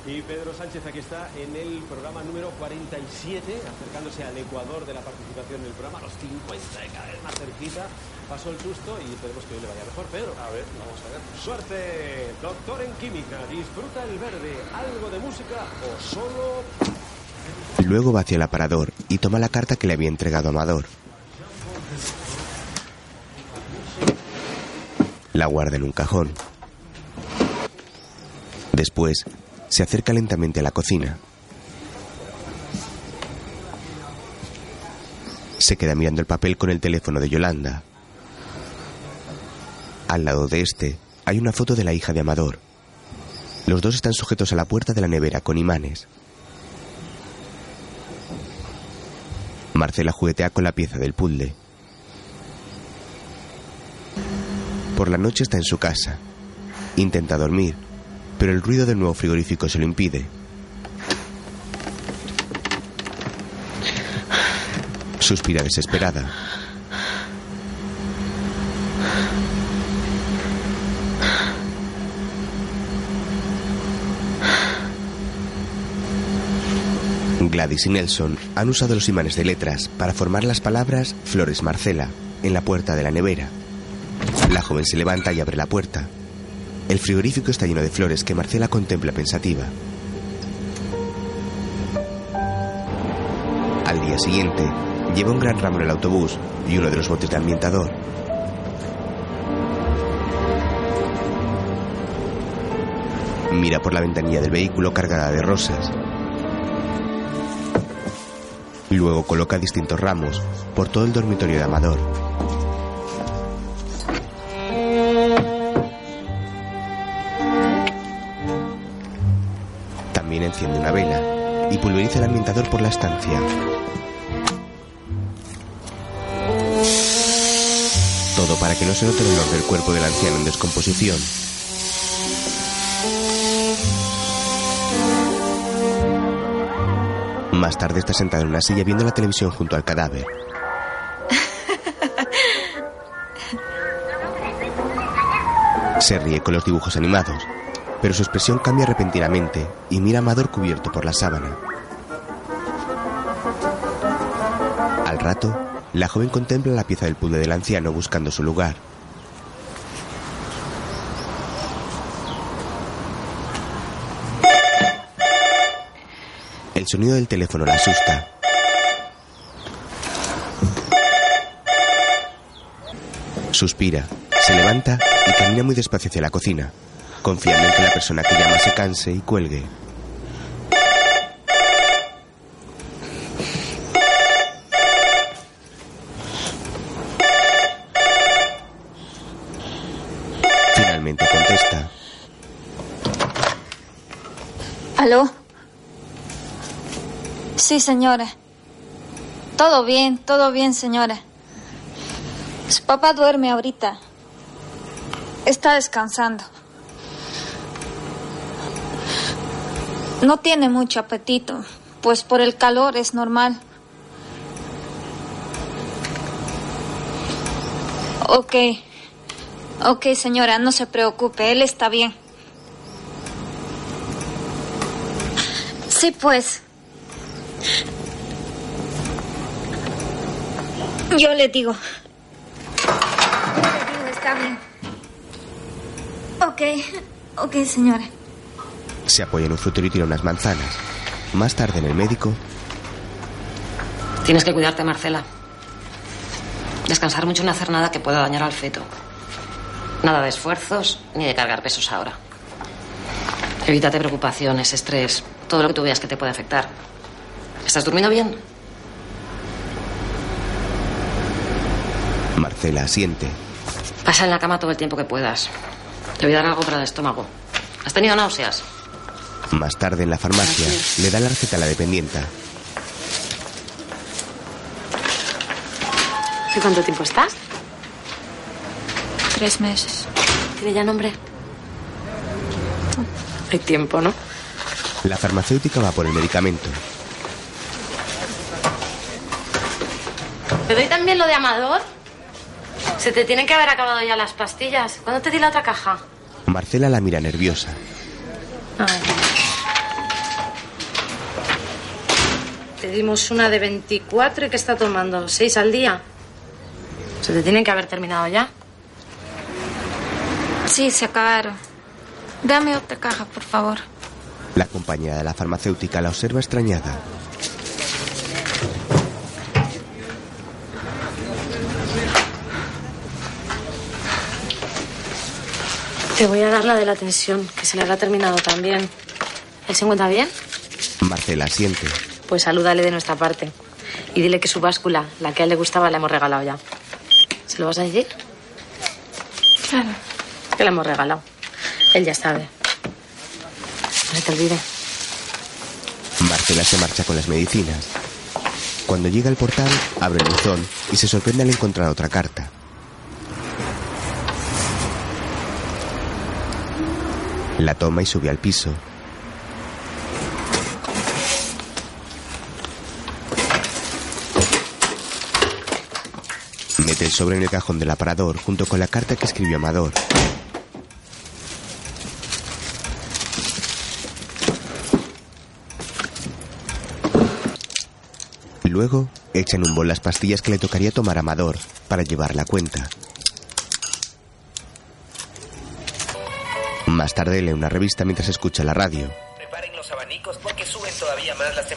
Y Pedro Sánchez aquí está en el programa número 47, acercándose al Ecuador de la participación en el programa, a los 50 y cada vez más cerquita. Pasó el susto y esperemos que hoy le vaya mejor. Pedro. A ver, vamos a ver. Suerte, doctor en química. Disfruta el verde. ¿Algo de música o solo Luego va hacia el aparador y toma la carta que le había entregado Amador. La guarda en un cajón. Después, se acerca lentamente a la cocina. Se queda mirando el papel con el teléfono de Yolanda. Al lado de este hay una foto de la hija de Amador. Los dos están sujetos a la puerta de la nevera con imanes. Marcela juguetea con la pieza del puzzle. Por la noche está en su casa. Intenta dormir, pero el ruido del nuevo frigorífico se lo impide. Suspira desesperada. Gladys y Nelson han usado los imanes de letras para formar las palabras Flores Marcela en la puerta de la nevera. La joven se levanta y abre la puerta. El frigorífico está lleno de flores que Marcela contempla pensativa. Al día siguiente, lleva un gran ramo en el autobús y uno de los botes de ambientador. Mira por la ventanilla del vehículo cargada de rosas. Luego coloca distintos ramos por todo el dormitorio de Amador. Enciende una vela y pulveriza el ambientador por la estancia. Todo para que no se note el olor del cuerpo del anciano en descomposición. Más tarde está sentado en una silla viendo la televisión junto al cadáver. <laughs> Se ríe con los dibujos animados. Pero su expresión cambia repentinamente y mira a Amador cubierto por la sábana. Al rato, la joven contempla la pieza del puzzle del anciano buscando su lugar. El sonido del teléfono la asusta. Suspira, se levanta y camina muy despacio hacia la cocina, confiando en que la persona que llama se canse y cuelgue. Finalmente contesta. ¿Aló? Sí, señora. Todo bien, todo bien, señora. Su papá duerme ahorita. Está descansando. No tiene mucho apetito, pues por el calor es normal. Ok. Ok, señora, no se preocupe, él está bien. Sí, pues. Yo le digo. Yo le digo, está bien. Ok, ok, señora. Se apoya en un frutero y tira unas manzanas. Más tarde en el médico, Tienes que cuidarte, Marcela. Descansar mucho y no hacer nada que pueda dañar al feto. Nada de esfuerzos ni de cargar pesos ahora. Evítate preocupaciones, estrés, todo lo que tú veas que te puede afectar. ¿Estás durmiendo bien? Marcela asiente. Pasa en la cama todo el tiempo que puedas. Te voy a dar algo para el estómago. ¿Has tenido náuseas? Más tarde en la farmacia, le da la receta a la dependienta. ¿Y cuánto tiempo estás? Tres meses. ¿Tiene ya nombre? Hay tiempo, ¿no? La farmacéutica va por el medicamento. ¿Te doy también lo de Amador? Se te tienen que haber acabado ya las pastillas. ¿Cuándo te di la otra caja? Marcela la mira nerviosa. Te dimos una de 24 y que está tomando seis al día. Se te tienen que haber terminado ya. Sí, se acabaron. Dame otra caja, por favor. La compañera de la farmacéutica la observa extrañada. Te voy a dar la de la tensión, que se le habrá terminado también. ¿Él se encuentra bien? Marcela asiente. Pues salúdale de nuestra parte. Y dile que su báscula, la que a él le gustaba, la hemos regalado ya. ¿Se lo vas a decir? Claro. Que la hemos regalado. Él ya sabe. No se te olvide. Marcela se marcha con las medicinas. Cuando llega al portal, abre el buzón y se sorprende al encontrar otra carta. La toma y sube al piso. El sobre en el cajón del aparador junto con la carta que escribió Amador. Luego echa en un bol las pastillas que le tocaría tomar a Amador para llevar la cuenta. Más tarde lee una revista mientras escucha la radio.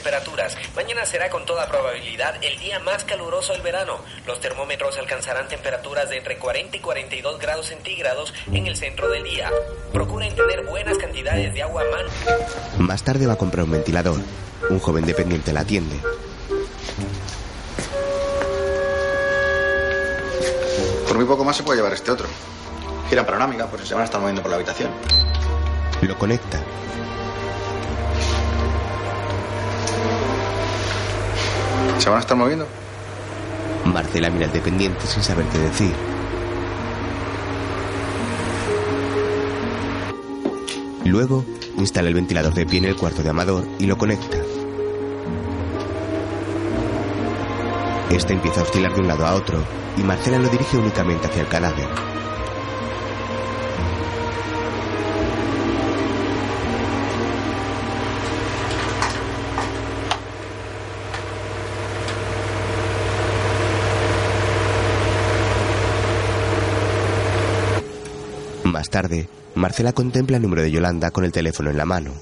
Temperaturas. Mañana será con toda probabilidad el día más caluroso del verano. Los termómetros alcanzarán temperaturas de entre 40 y 42 grados centígrados en el centro del día. Procuren tener buenas cantidades de agua a mano. Más tarde va a comprar un ventilador. Un joven dependiente la atiende. Por muy poco más se puede llevar este otro. Gira panorámica, por si se van a estar moviendo por la habitación. Lo conecta. ¿Se van a estar moviendo? Marcela mira al dependiente sin saber qué decir. Luego, instala el ventilador de pie en el cuarto de Amador y lo conecta. Este empieza a oscilar de un lado a otro y Marcela lo dirige únicamente hacia el cadáver. Tarde, Marcela contempla el número de Yolanda con el teléfono en la mano.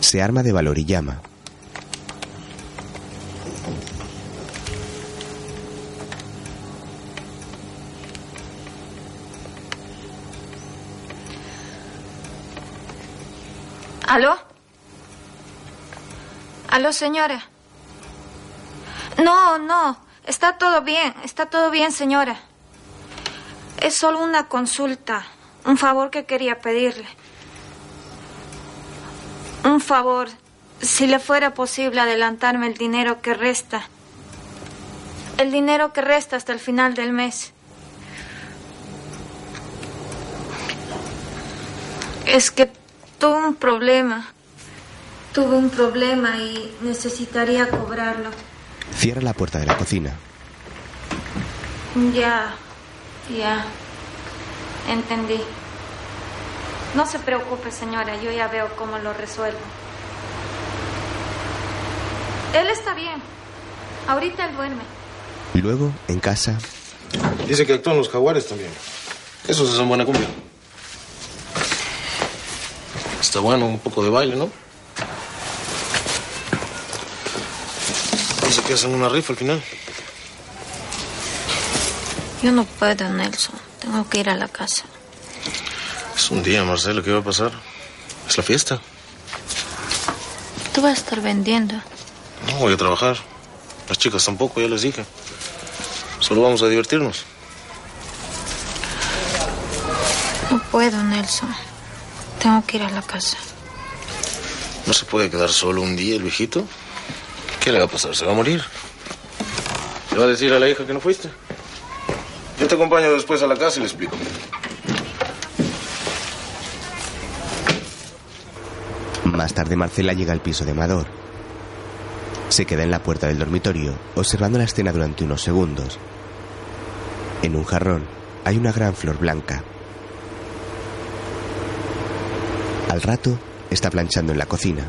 Se arma de valor y llama. ¿Aló, señora? No, no. Está todo bien. Está todo bien, señora. Es solo una consulta. Un favor que quería pedirle. Un favor. Si le fuera posible adelantarme el dinero que resta. El dinero que resta hasta el final del mes. Es que tuve un problema. Tuve un problema y necesitaría cobrarlo. Cierra la puerta de la cocina. Ya, ya. Entendí. No se preocupe, señora, yo ya veo cómo lo resuelvo. Él está bien. Ahorita él duerme. Luego, en casa, Dice que actúan los jaguares también. Esos hacen buena cumbia. Está bueno, un poco de baile, ¿no? Dice que hacen una rifa al final. Yo no puedo, Nelson. Tengo que ir a la casa. Es un día, Marcelo, ¿qué va a pasar? Es la fiesta. Tú vas a estar vendiendo. No voy a trabajar. Las chicas tampoco, ya les dije. Solo vamos a divertirnos. No puedo, Nelson. Tengo que ir a la casa. No se puede quedar solo un día el viejito. ¿Qué le va a pasar? ¿Se va a morir? ¿Le va a decir a la hija que no fuiste? Yo te acompaño después a la casa y le explico. Más tarde Marcela llega al piso de Amador. Se queda en la puerta del dormitorio, observando la escena durante unos segundos. En un jarrón hay una gran flor blanca. Al rato, está planchando en la cocina.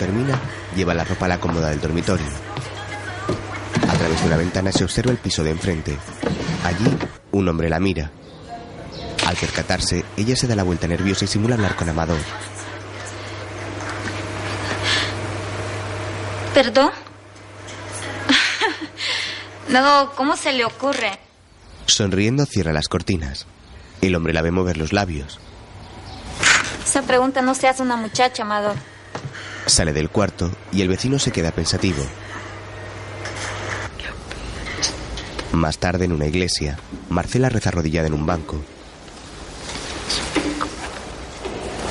Termina, lleva la ropa a la cómoda del dormitorio. A través de una ventana se observa el piso de enfrente. Allí, un hombre la mira. Al percatarse, ella se da la vuelta nerviosa y simula hablar con Amador. ¿Perdón? <laughs> no, ¿cómo se le ocurre? Sonriendo, cierra las cortinas. El hombre la ve mover los labios. Esa pregunta no se hace una muchacha, Amador. Sale del cuarto y el vecino se queda pensativo. Más tarde, en una iglesia, Marcela reza arrodillada en un banco.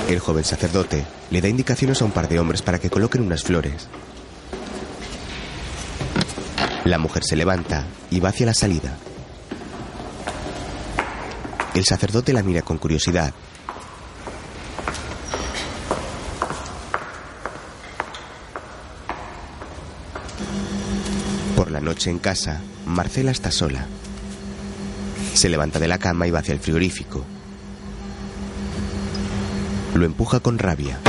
El joven sacerdote le da indicaciones a un par de hombres para que coloquen unas flores. La mujer se levanta y va hacia la salida. El sacerdote la mira con curiosidad. La noche en casa, Marcela está sola. Se levanta de la cama y va hacia el frigorífico. Lo empuja con rabia.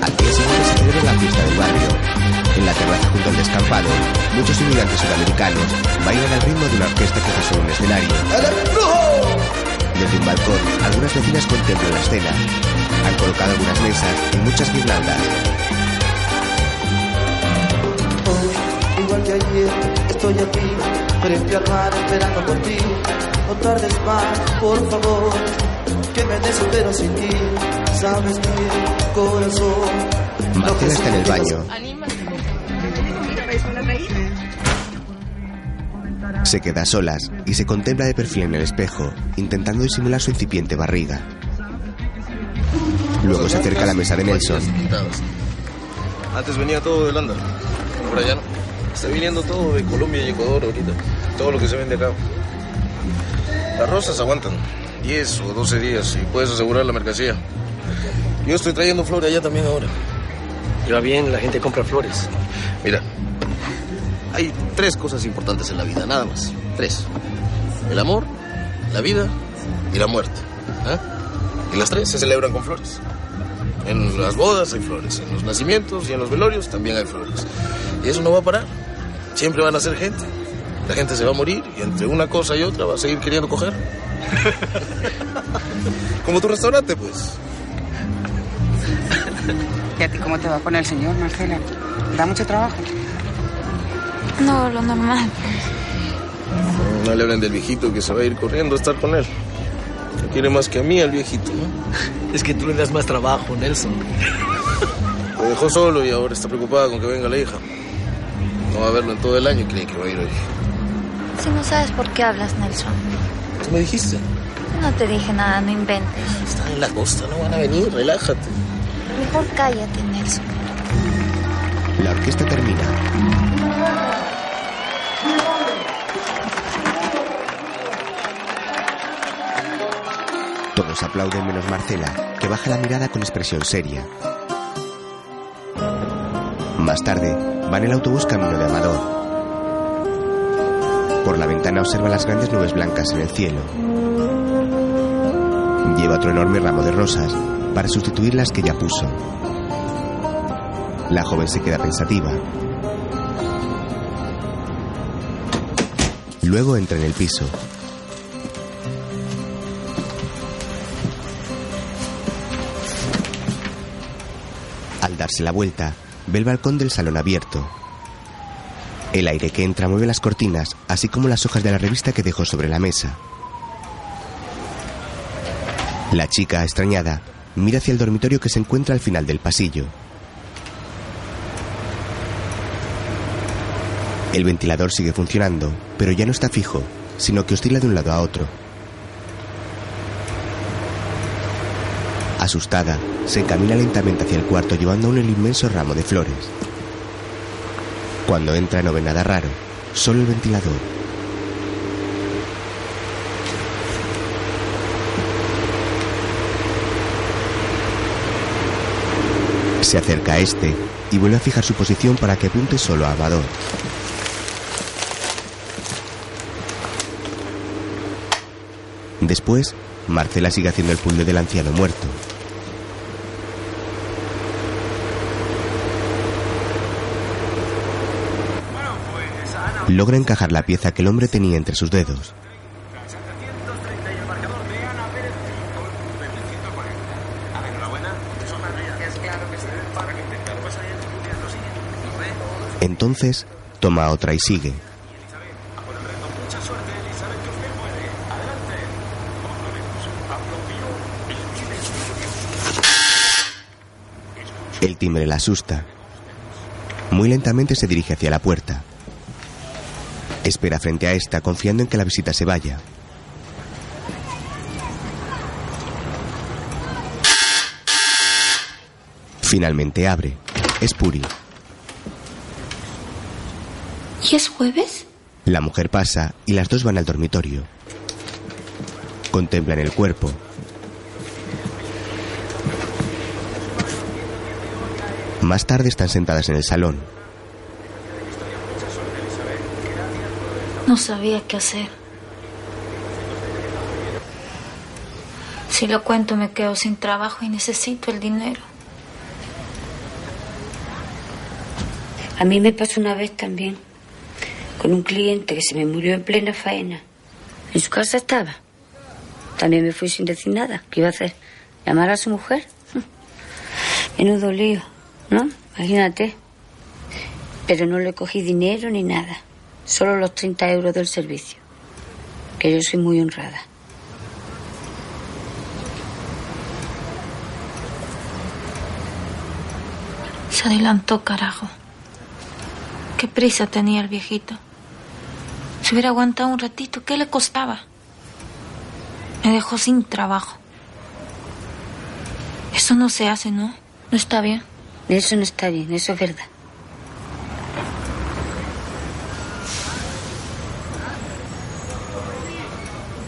Al día siguiente se celebra la fiesta del barrio. En la terraza junto al descampado, muchos inmigrantes sudamericanos bailan al ritmo de una orquesta que sobre un escenario. Desde un balcón, algunas vecinas contemplan la escena. Han colocado algunas mesas y muchas guirnaldas. Hoy, igual que ayer, estoy aquí, frente al mar, esperando por ti. No tardes más, por favor, que me desespero sin ti. Sabes mi corazón. Marcela está en el baño. Se queda a solas y se contempla de perfil en el espejo, intentando disimular su incipiente barriga. Luego se acerca a la mesa de Nelson. Antes venía todo de Holanda, ahora ya no. Está viniendo todo de Colombia y Ecuador ahorita. Todo lo que se vende acá. Las rosas aguantan 10 o 12 días y puedes asegurar la mercancía. Yo estoy trayendo flores allá también ahora. Y va bien, la gente compra flores. Mira, hay tres cosas importantes en la vida, nada más. Tres. El amor, la vida y la muerte. ¿eh? Y las tres se celebran con flores. En las bodas hay flores, en los nacimientos y en los velorios también hay flores. Y eso no va a parar. Siempre van a ser gente. La gente se va a morir y entre una cosa y otra va a seguir queriendo coger. <laughs> Como tu restaurante, pues. ¿Y a ti cómo te va con el señor, Marcela? ¿Da mucho trabajo? No, lo normal. No le hablen del viejito que se va a ir corriendo a estar con él. Que quiere más que a mí al viejito, ¿no? <laughs> Es que tú le das más trabajo, Nelson. <laughs> Lo dejó solo y ahora está preocupada con que venga la hija. No va a verlo en todo el año y cree que va a ir hoy. Si no sabes por qué hablas, Nelson. ¿Qué me dijiste? No te dije nada, no inventes. Están en la costa, no van a venir, relájate. Mejor cállate, Nelson. La orquesta termina. Todos aplauden menos Marcela, que baja la mirada con expresión seria. Más tarde, va en el autobús camino de Amador. Por la ventana observa las grandes nubes blancas en el cielo. Lleva otro enorme ramo de rosas para sustituir las que ya puso. La joven se queda pensativa. Luego entra en el piso. Al darse la vuelta, ve el balcón del salón abierto. El aire que entra mueve las cortinas, así como las hojas de la revista que dejó sobre la mesa. La chica, extrañada, mira hacia el dormitorio que se encuentra al final del pasillo. El ventilador sigue funcionando, pero ya no está fijo, sino que oscila de un lado a otro. Asustada, se encamina lentamente hacia el cuarto llevando un inmenso ramo de flores. Cuando entra no ve nada raro, solo el ventilador. Se acerca a este y vuelve a fijar su posición para que apunte solo a Amador. Después, Marcela sigue haciendo el puzzle del anciano muerto. Logra encajar la pieza que el hombre tenía entre sus dedos. Entonces, toma otra y sigue. Timbre la asusta. Muy lentamente se dirige hacia la puerta. Espera frente a esta, confiando en que la visita se vaya. Finalmente abre. Es Puri. ¿Y es jueves? La mujer pasa y las dos van al dormitorio. Contemplan el cuerpo. Más tarde están sentadas en el salón. No sabía qué hacer. Si lo cuento me quedo sin trabajo y necesito el dinero. A mí me pasó una vez también con un cliente que se me murió en plena faena. En su casa estaba. También me fui sin decir nada. ¿Qué iba a hacer? ¿Llamar a su mujer? <laughs> Menudo lío, ¿no? Imagínate. Pero no le cogí dinero ni nada. Solo los 30 euros del servicio. Que yo soy muy honrada. Se adelantó, carajo. Qué prisa tenía el viejito. Si hubiera aguantado un ratito, ¿qué le costaba? Me dejó sin trabajo. Eso no se hace, ¿no? No está bien. Eso no está bien, eso es verdad.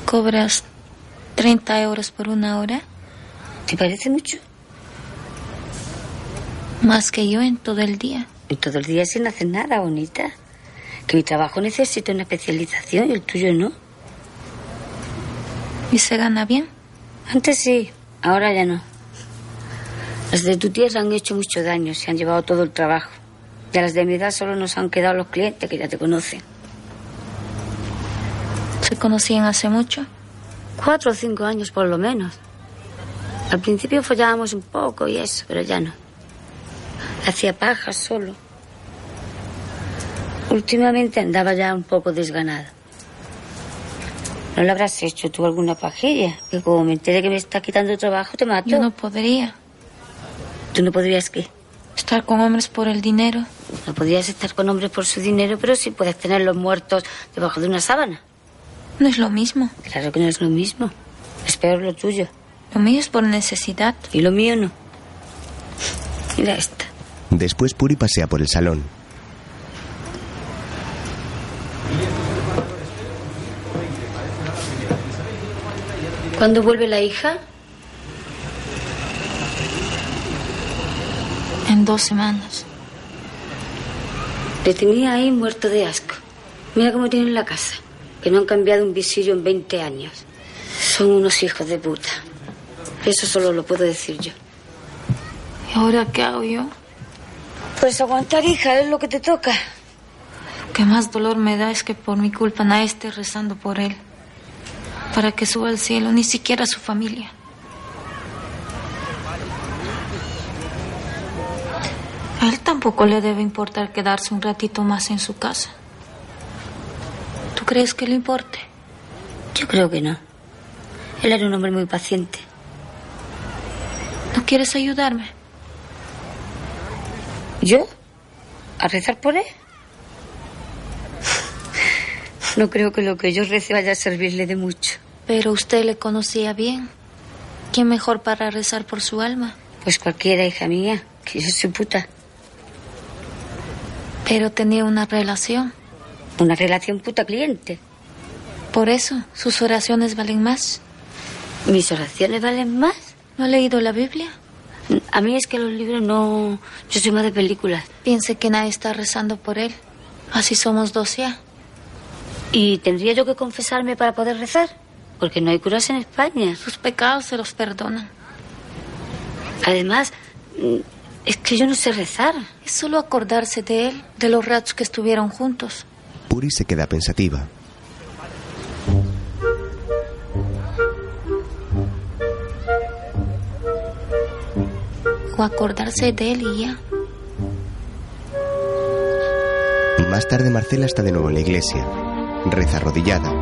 ¿Cobras 30 euros por una hora? ¿Te parece mucho? Más que yo en todo el día. En todo el día sin hacer nada, bonita. Que mi trabajo necesita una especialización y el tuyo no. ¿Y se gana bien? Antes sí, ahora ya no. Las de tu tierra han hecho mucho daño, se han llevado todo el trabajo. Y a las de mi edad solo nos han quedado los clientes que ya te conocen. ¿Se conocían hace mucho? Cuatro o cinco años por lo menos. Al principio follábamos un poco y eso, pero ya no. Hacía pajas solo. Últimamente andaba ya un poco desganada. ¿No le habrás hecho tú alguna pajilla? Que como me entere que me está quitando trabajo, te mato. Yo no podría. ¿Tú no podrías qué? Estar con hombres por el dinero. No podrías estar con hombres por su dinero, pero sí puedes tenerlos muertos debajo de una sábana. No es lo mismo. Claro que no es lo mismo. Es peor lo tuyo. Lo mío es por necesidad. Y lo mío no. Mira esta. Después Puri pasea por el salón. ¿Cuándo vuelve la hija? En dos semanas. Le tenía ahí muerto de asco. Mira cómo tienen la casa. Que no han cambiado un visillo en 20 años. Son unos hijos de puta. Eso solo lo puedo decir yo. ¿Y ahora qué hago yo? Pues aguantar, hija, es lo que te toca. Lo que más dolor me da es que por mi culpa nadie esté rezando por él. Para que suba al cielo, ni siquiera su familia. A él tampoco le debe importar quedarse un ratito más en su casa. ¿Tú crees que le importe? Yo creo que no. Él era un hombre muy paciente. ¿No quieres ayudarme? ¿Yo? ¿A rezar por él? No creo que lo que yo rece vaya a servirle de mucho. Pero usted le conocía bien. ¿Quién mejor para rezar por su alma? Pues cualquiera, hija mía, que yo soy puta. Pero tenía una relación. Una relación puta-cliente. Por eso, sus oraciones valen más. ¿Mis oraciones valen más? ¿No ha leído la Biblia? A mí es que los libros no... Yo soy más de películas. Piense que nadie está rezando por él. Así somos dos ya. ¿Y tendría yo que confesarme para poder rezar? Porque no hay curas en España. Sus pecados se los perdonan. Además, es que yo no sé rezar. Es solo acordarse de él, de los ratos que estuvieron juntos. Puri se queda pensativa. O acordarse de él y ya. Más tarde Marcela está de nuevo en la iglesia. Reza arrodillada.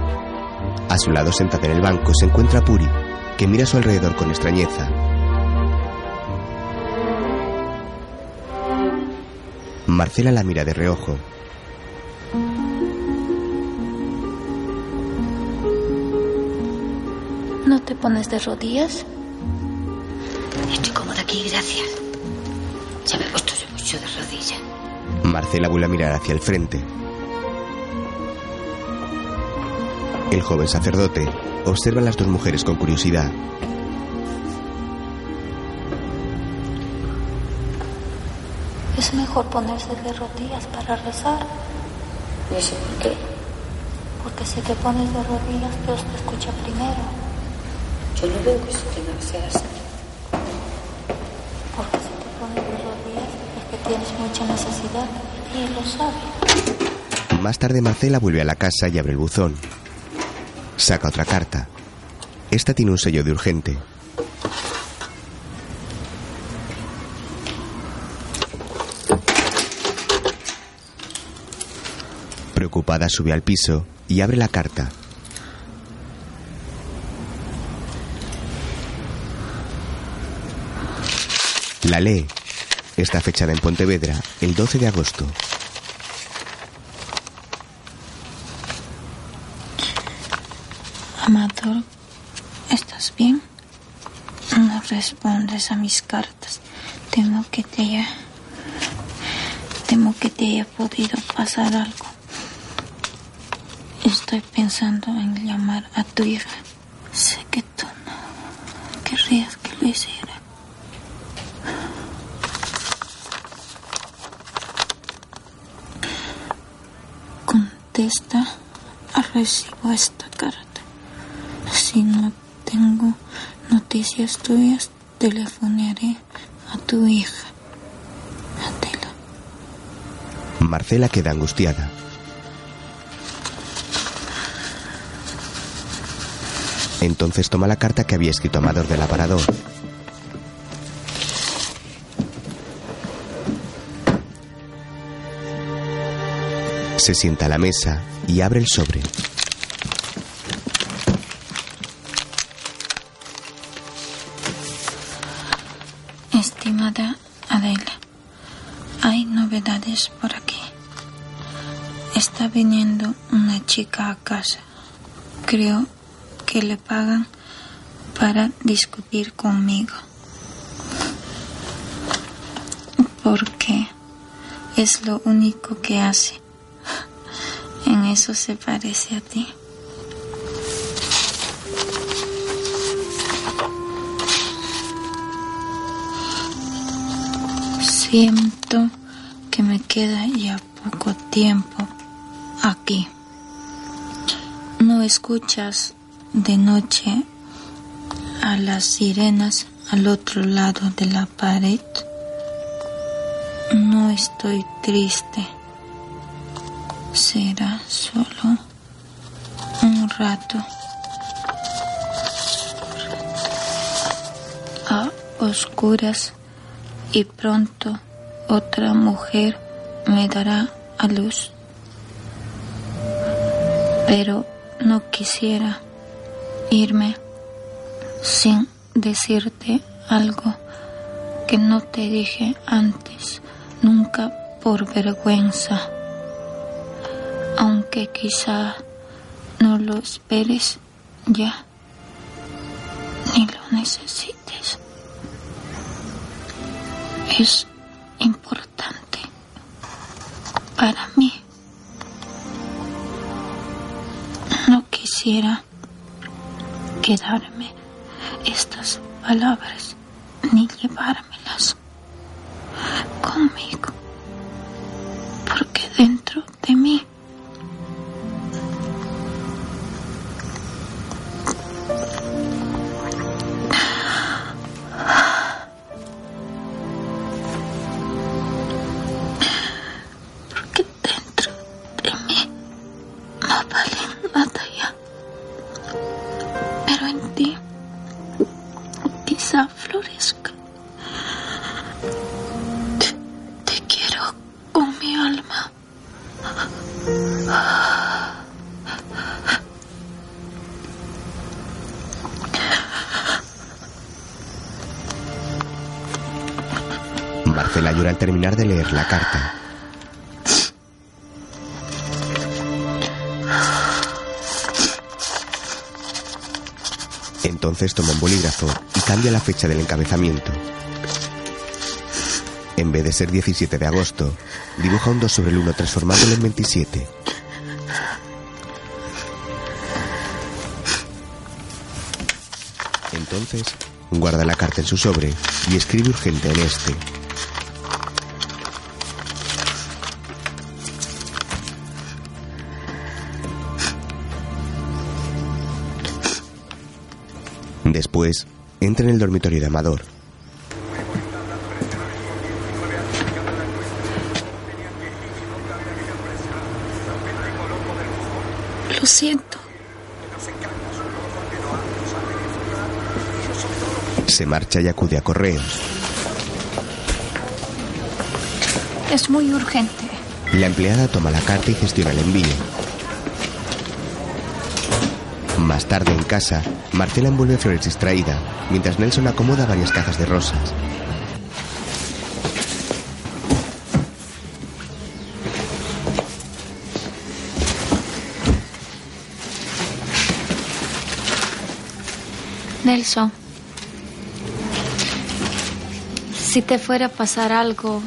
A su lado, sentada en el banco, se encuentra Puri, que mira a su alrededor con extrañeza. Marcela la mira de reojo. ¿No te pones de rodillas? Estoy cómoda aquí, gracias. Ya me he puesto yo mucho de rodillas. Marcela vuelve a mirar hacia el frente. El joven sacerdote observa a las dos mujeres con curiosidad. Mejor ponerse de rodillas para rezar. ¿Y eso por qué? Porque si te pones de rodillas, Dios te escucha primero. Yo no veo que eso tenga que ser así. Porque si te pones de rodillas es que tienes mucha necesidad y él lo sabe. Más tarde Marcela vuelve a la casa y abre el buzón. Saca otra carta. Esta tiene un sello de urgente. Preocupada sube al piso y abre la carta. La lee. Está fechada en Pontevedra el 12 de agosto. Amador, ¿estás bien? No respondes a mis cartas. Temo que te haya... Temo que te haya podido pasar algo. Estoy pensando en llamar a tu hija. Sé que tú no querrías que lo hiciera. Contesta recibo esta carta. Si no tengo noticias tuyas, telefonearé a tu hija. Adela. Marcela queda angustiada. Entonces toma la carta que había escrito Amador del aparador. Se sienta a la mesa y abre el sobre. Estimada Adela, hay novedades por aquí. Está viniendo una chica a casa. Creo que le pagan para discutir conmigo. Porque es lo único que hace. En eso se parece a ti. Siento que me queda ya poco tiempo aquí. No escuchas de noche a las sirenas al otro lado de la pared. No estoy triste. Será solo un rato. A oscuras y pronto otra mujer me dará a luz. Pero no quisiera irme sin decirte algo que no te dije antes, nunca por vergüenza. Aunque quizá no lo esperes ya, ni lo necesites. Es importante para mí. No quisiera quedarme estas palabras ni llevármelas leer la carta. Entonces toma un bolígrafo y cambia la fecha del encabezamiento. En vez de ser 17 de agosto, dibuja un 2 sobre el 1 transformándolo en 27. Entonces, guarda la carta en su sobre y escribe urgente en este. El dormitorio de Amador. Lo siento. Se marcha y acude a correos. Es muy urgente. La empleada toma la carta y gestiona el envío. Más tarde en casa, Marcela envuelve flores distraída, mientras Nelson acomoda varias cajas de rosas. Nelson, si te fuera a pasar algo,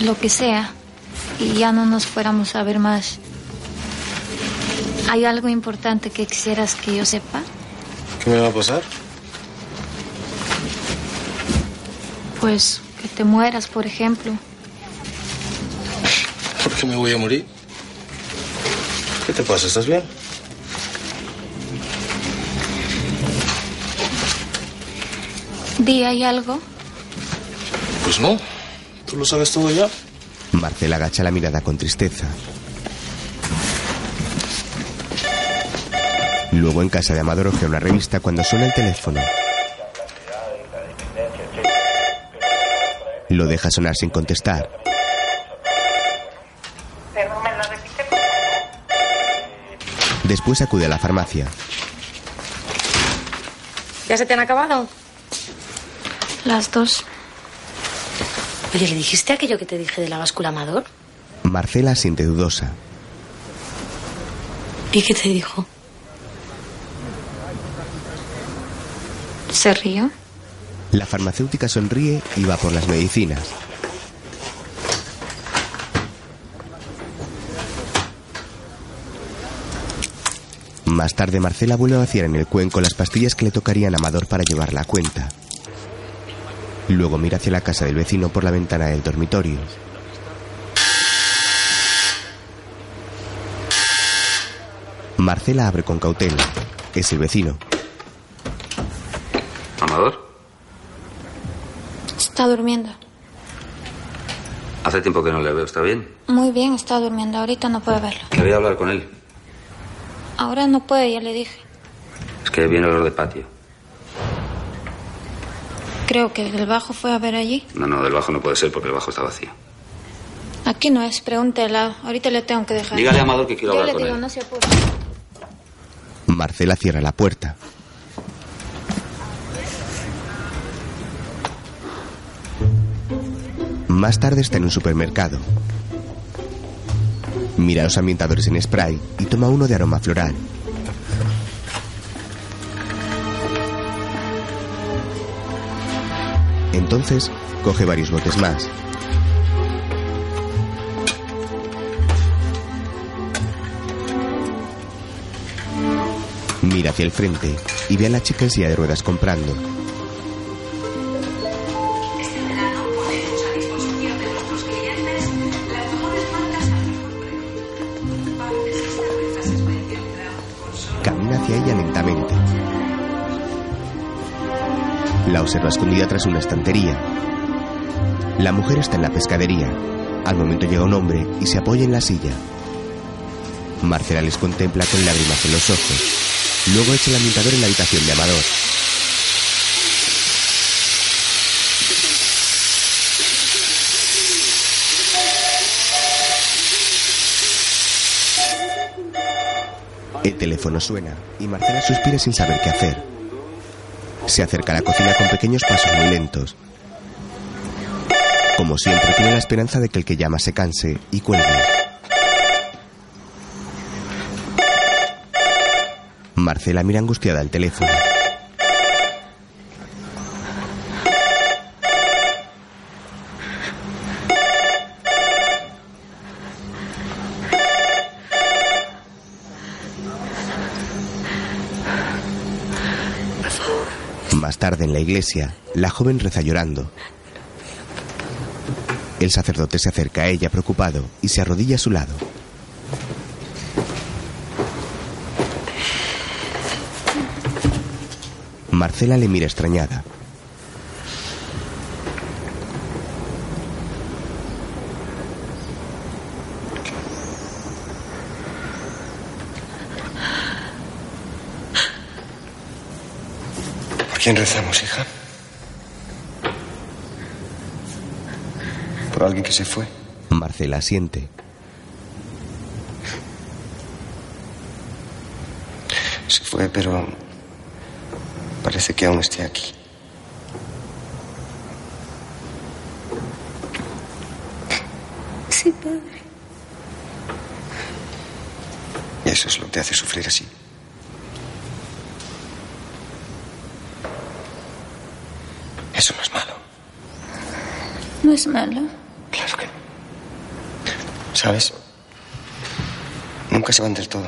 lo que sea, y ya no nos fuéramos a ver más, ¿hay algo importante que quisieras que yo sepa? ¿Qué me va a pasar? Pues que te mueras, por ejemplo. ¿Por qué me voy a morir? te pasa? ¿Estás bien? Di, ¿hay algo? Pues no. ¿Tú lo sabes todo ya? Marcela agacha la mirada con tristeza. Luego en casa de Amador ojea una revista cuando suena el teléfono. Lo deja sonar sin contestar. Después acude a la farmacia. ¿Ya se te han acabado? Las dos. Oye, ¿le dijiste aquello que te dije de la báscula Amador? Marcela siente dudosa. ¿Y qué te dijo? ¿Se rió? La farmacéutica sonríe y va por las medicinas. Más tarde Marcela vuelve a vaciar en el cuenco las pastillas que le tocarían a Amador para llevar la cuenta. Luego mira hacia la casa del vecino por la ventana del dormitorio. Marcela abre con cautela. Es el vecino. Amador, Está durmiendo. hace tiempo que no le veo, ¿está bien? Muy bien, está durmiendo. Ahorita no puede verlo. Quería hablar con él. Ahora no puede, ya le dije. Es que viene olor de patio. Creo que el bajo fue a ver allí. No, no, del bajo no puede ser porque el bajo está vacío. Aquí no es, lado. Ahorita le tengo que dejar. Dígale a Amador que quiero Yo hablar le con digo, él. no se apure. Marcela cierra la puerta. Más tarde está en un supermercado. Mira los ambientadores en spray y toma uno de aroma floral. Entonces, coge varios botes más. Mira hacia el frente y ve a la chica en silla de ruedas comprando. Tras una estantería. La mujer está en la pescadería. Al momento llega un hombre y se apoya en la silla. Marcela les contempla con lágrimas en los ojos. Luego echa el ambientador en la habitación de Amador. El teléfono suena y Marcela suspira sin saber qué hacer. Se acerca a la cocina con pequeños pasos muy lentos. Como siempre, tiene la esperanza de que el que llama se canse y cuelgue. Marcela mira angustiada el teléfono. Más tarde en la iglesia, la joven reza llorando. El sacerdote se acerca a ella preocupado y se arrodilla a su lado. Marcela le mira extrañada. Quién rezamos, hija? ¿Por alguien que se fue? Marcela siente. Se fue, pero parece que aún esté aquí. Sí, padre. Y eso es lo que te hace sufrir así. Eso no es malo, No es malo. claro que no. ¿Sabes? Nunca se van del todo.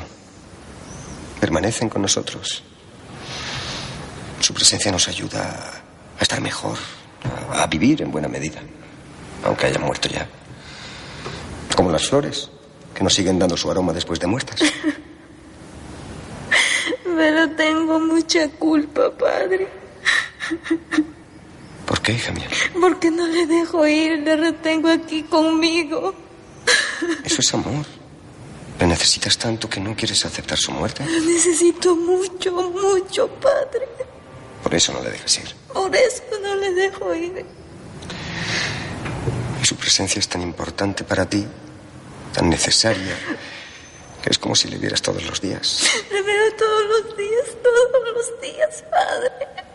Permanecen con nosotros. Su presencia nos ayuda a estar mejor, a, a vivir en buena medida, aunque hayan muerto ya. Como las flores. que nos siguen dando su aroma después de muertas. <laughs> Pero tengo mucha culpa, padre. ¿Por qué, hija mía? Porque no le dejo ir, le retengo aquí conmigo. Eso es amor. Le necesitas tanto que no quieres aceptar su muerte. Lo necesito mucho, mucho, padre. Por eso no le dejas ir. Por eso no le dejo ir. Y su presencia es tan importante para ti, tan necesaria, que es como si le vieras todos los días. Le veo todos los días, todos los días, padre.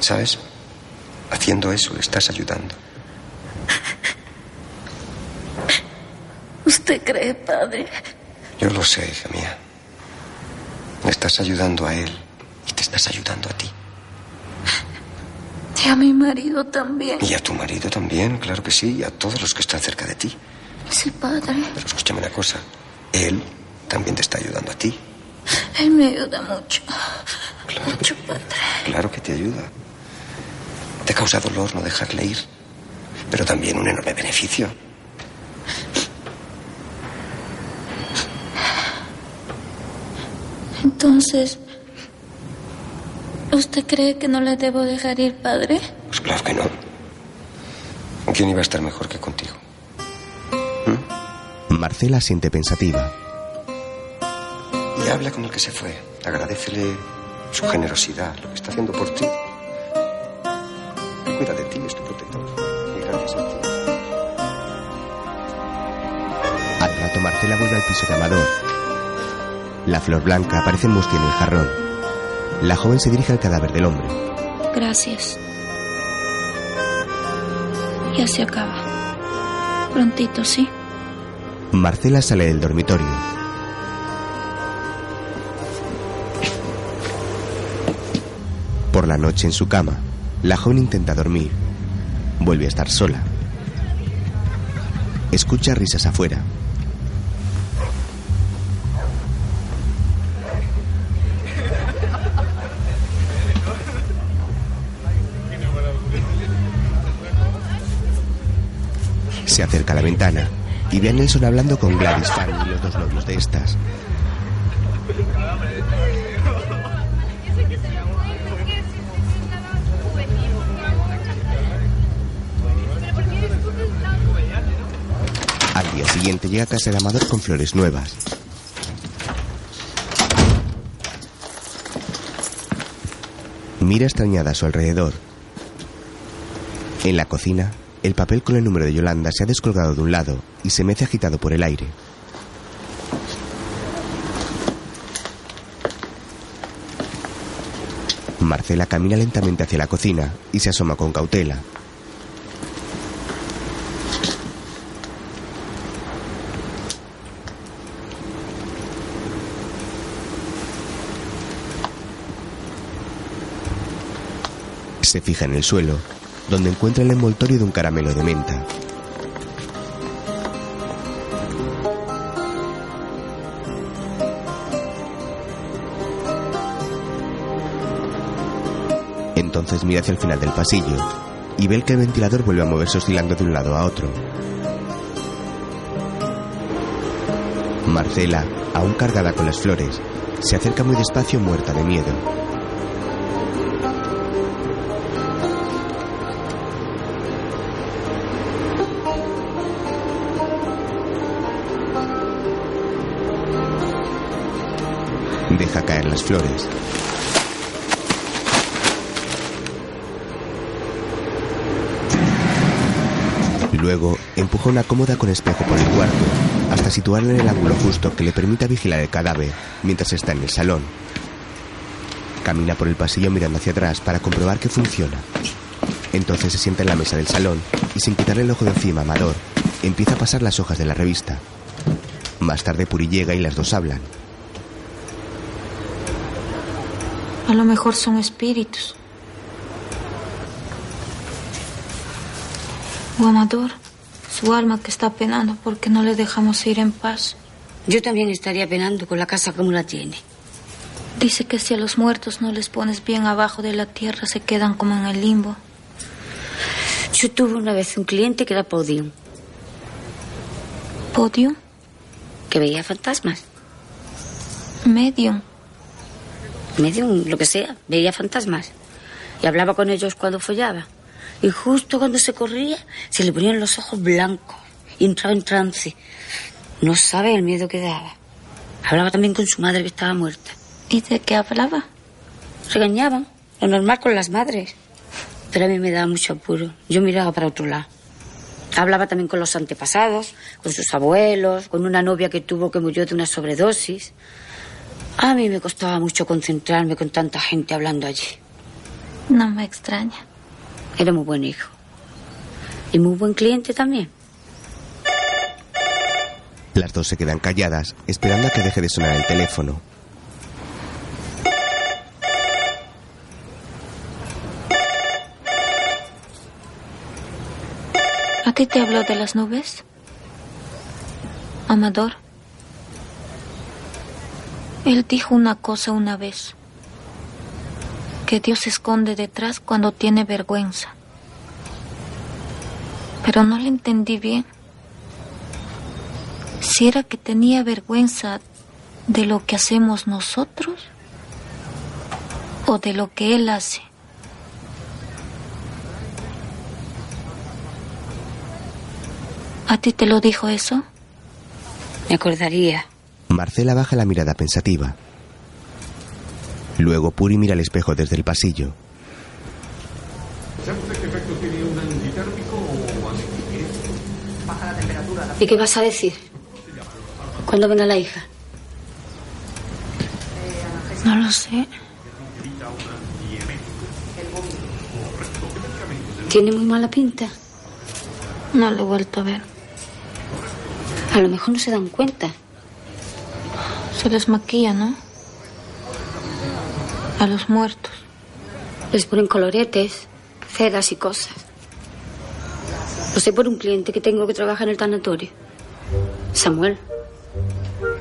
¿Sabes? Haciendo eso le estás ayudando. ¿Usted cree, padre? Yo lo sé, hija mía. Le estás ayudando a él y te estás ayudando a ti. Y a mi marido también. Y a tu marido también, claro que sí, y a todos los que están cerca de ti. Sí, padre. Pero escúchame una cosa. Él también te está ayudando a ti. Él me ayuda mucho. Mucho, padre. Claro que te ayuda. Te causa dolor no dejarle ir, pero también un enorme beneficio. Entonces, ¿usted cree que no le debo dejar ir, padre? Pues claro que no. ¿Quién iba a estar mejor que contigo? Marcela siente pensativa. Y habla con el que se fue. Agradecele su generosidad, lo que está haciendo por ti. Cuida de ti, es tu protector. Y gracias a ti. Al rato Marcela vuelve al piso de Amador. La flor blanca aparece mustia en el jarrón. La joven se dirige al cadáver del hombre. Gracias. Ya se acaba. Prontito, ¿sí? Marcela sale del dormitorio. Por la noche en su cama, la joven intenta dormir. Vuelve a estar sola. Escucha risas afuera. Se acerca a la ventana y ve a Nelson hablando con Gladys Fanny los dos novios de estas. Siguiente llega a casa de Amador con flores nuevas. Mira extrañada a su alrededor. En la cocina, el papel con el número de Yolanda se ha descolgado de un lado y se mece agitado por el aire. Marcela camina lentamente hacia la cocina y se asoma con cautela. Se fija en el suelo, donde encuentra el envoltorio de un caramelo de menta. Entonces mira hacia el final del pasillo y ve que el ventilador vuelve a moverse oscilando de un lado a otro. Marcela, aún cargada con las flores, se acerca muy despacio muerta de miedo. Las flores. Luego empuja una cómoda con espejo por el cuarto hasta situarla en el ángulo justo que le permita vigilar el cadáver mientras está en el salón. Camina por el pasillo mirando hacia atrás para comprobar que funciona. Entonces se sienta en la mesa del salón y sin quitarle el ojo de encima a Amador, empieza a pasar las hojas de la revista. Más tarde Puri llega y las dos hablan. A lo mejor son espíritus. O Amador, su alma que está penando porque no le dejamos ir en paz. Yo también estaría penando con la casa como la tiene. Dice que si a los muertos no les pones bien abajo de la tierra se quedan como en el limbo. Yo tuve una vez un cliente que era podium. ¿Podium? Que veía fantasmas. Medium. Medium, lo que sea, veía fantasmas. Y hablaba con ellos cuando follaba. Y justo cuando se corría, se le ponían los ojos blancos. Y entraba en trance. No sabe el miedo que daba. Hablaba también con su madre que estaba muerta. ¿Y de qué hablaba? Regañaban. Lo normal con las madres. Pero a mí me daba mucho apuro. Yo miraba para otro lado. Hablaba también con los antepasados, con sus abuelos, con una novia que tuvo que murió de una sobredosis. A mí me costaba mucho concentrarme con tanta gente hablando allí. No me extraña. Era muy buen hijo. Y muy buen cliente también. Las dos se quedan calladas, esperando a que deje de sonar el teléfono. ¿A ti te habló de las nubes? Amador. Él dijo una cosa una vez. Que Dios se esconde detrás cuando tiene vergüenza. Pero no le entendí bien. Si era que tenía vergüenza de lo que hacemos nosotros o de lo que Él hace. ¿A ti te lo dijo eso? Me acordaría. Marcela baja la mirada pensativa. Luego Puri mira al espejo desde el pasillo. ¿Y qué vas a decir? ¿Cuándo venga la hija? No lo sé. Tiene muy mala pinta. No lo he vuelto a ver. A lo mejor no se dan cuenta. Se les maquilla, ¿no? A los muertos. Les ponen coloretes, ceras y cosas. Lo sé por un cliente que tengo que trabaja en el tanatorio. Samuel.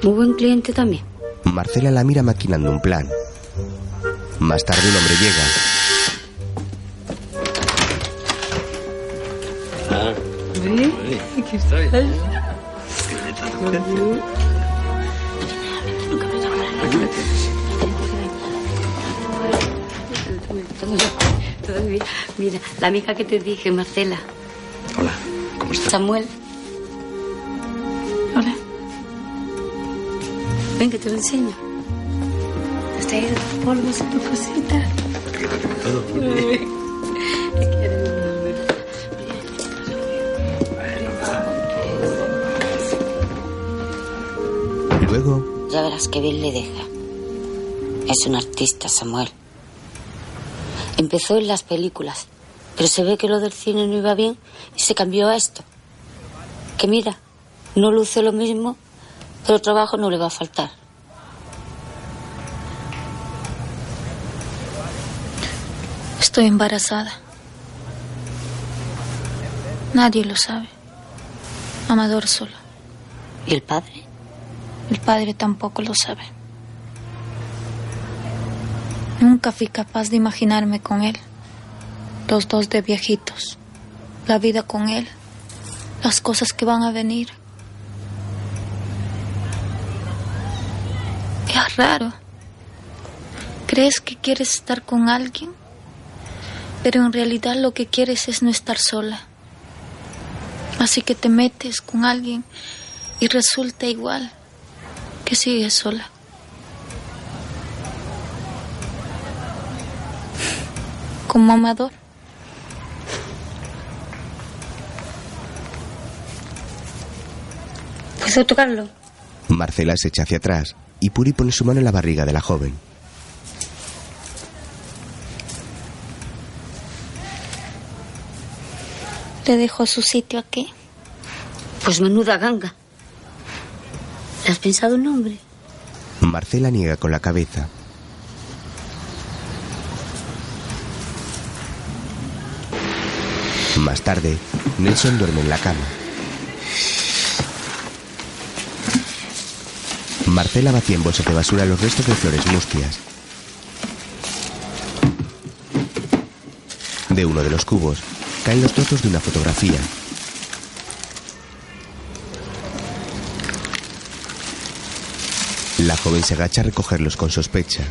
Muy buen cliente también. Marcela la mira maquinando un plan. Más tarde un hombre llega. Aquí estoy. Todavía. Mira, la amiga que te dije, Marcela. Hola, ¿cómo estás? Samuel. Hola. Ven que te lo enseño. Has traído polvos en tu cosita. Luego, Ya verás qué bien le deja. Es un artista, Samuel. Empezó en las películas, pero se ve que lo del cine no iba bien y se cambió a esto. Que mira, no luce lo mismo, pero trabajo no le va a faltar. Estoy embarazada. Nadie lo sabe. Amador solo. ¿Y el padre? El padre tampoco lo sabe. Nunca fui capaz de imaginarme con él. Los dos de viejitos. La vida con él. Las cosas que van a venir. Es raro. ¿Crees que quieres estar con alguien? Pero en realidad lo que quieres es no estar sola. Así que te metes con alguien y resulta igual que sigues sola. Como amador. ¿Puedo tocarlo? Marcela se echa hacia atrás y Puri pone su mano en la barriga de la joven. Le dejo su sitio aquí. Pues menuda ganga. ¿Le has pensado un nombre? Marcela niega con la cabeza. Más tarde, Nelson duerme en la cama. Marcela vacía en bolsas de basura los restos de flores mustias. De uno de los cubos caen los trozos de una fotografía. La joven se agacha a recogerlos con sospecha.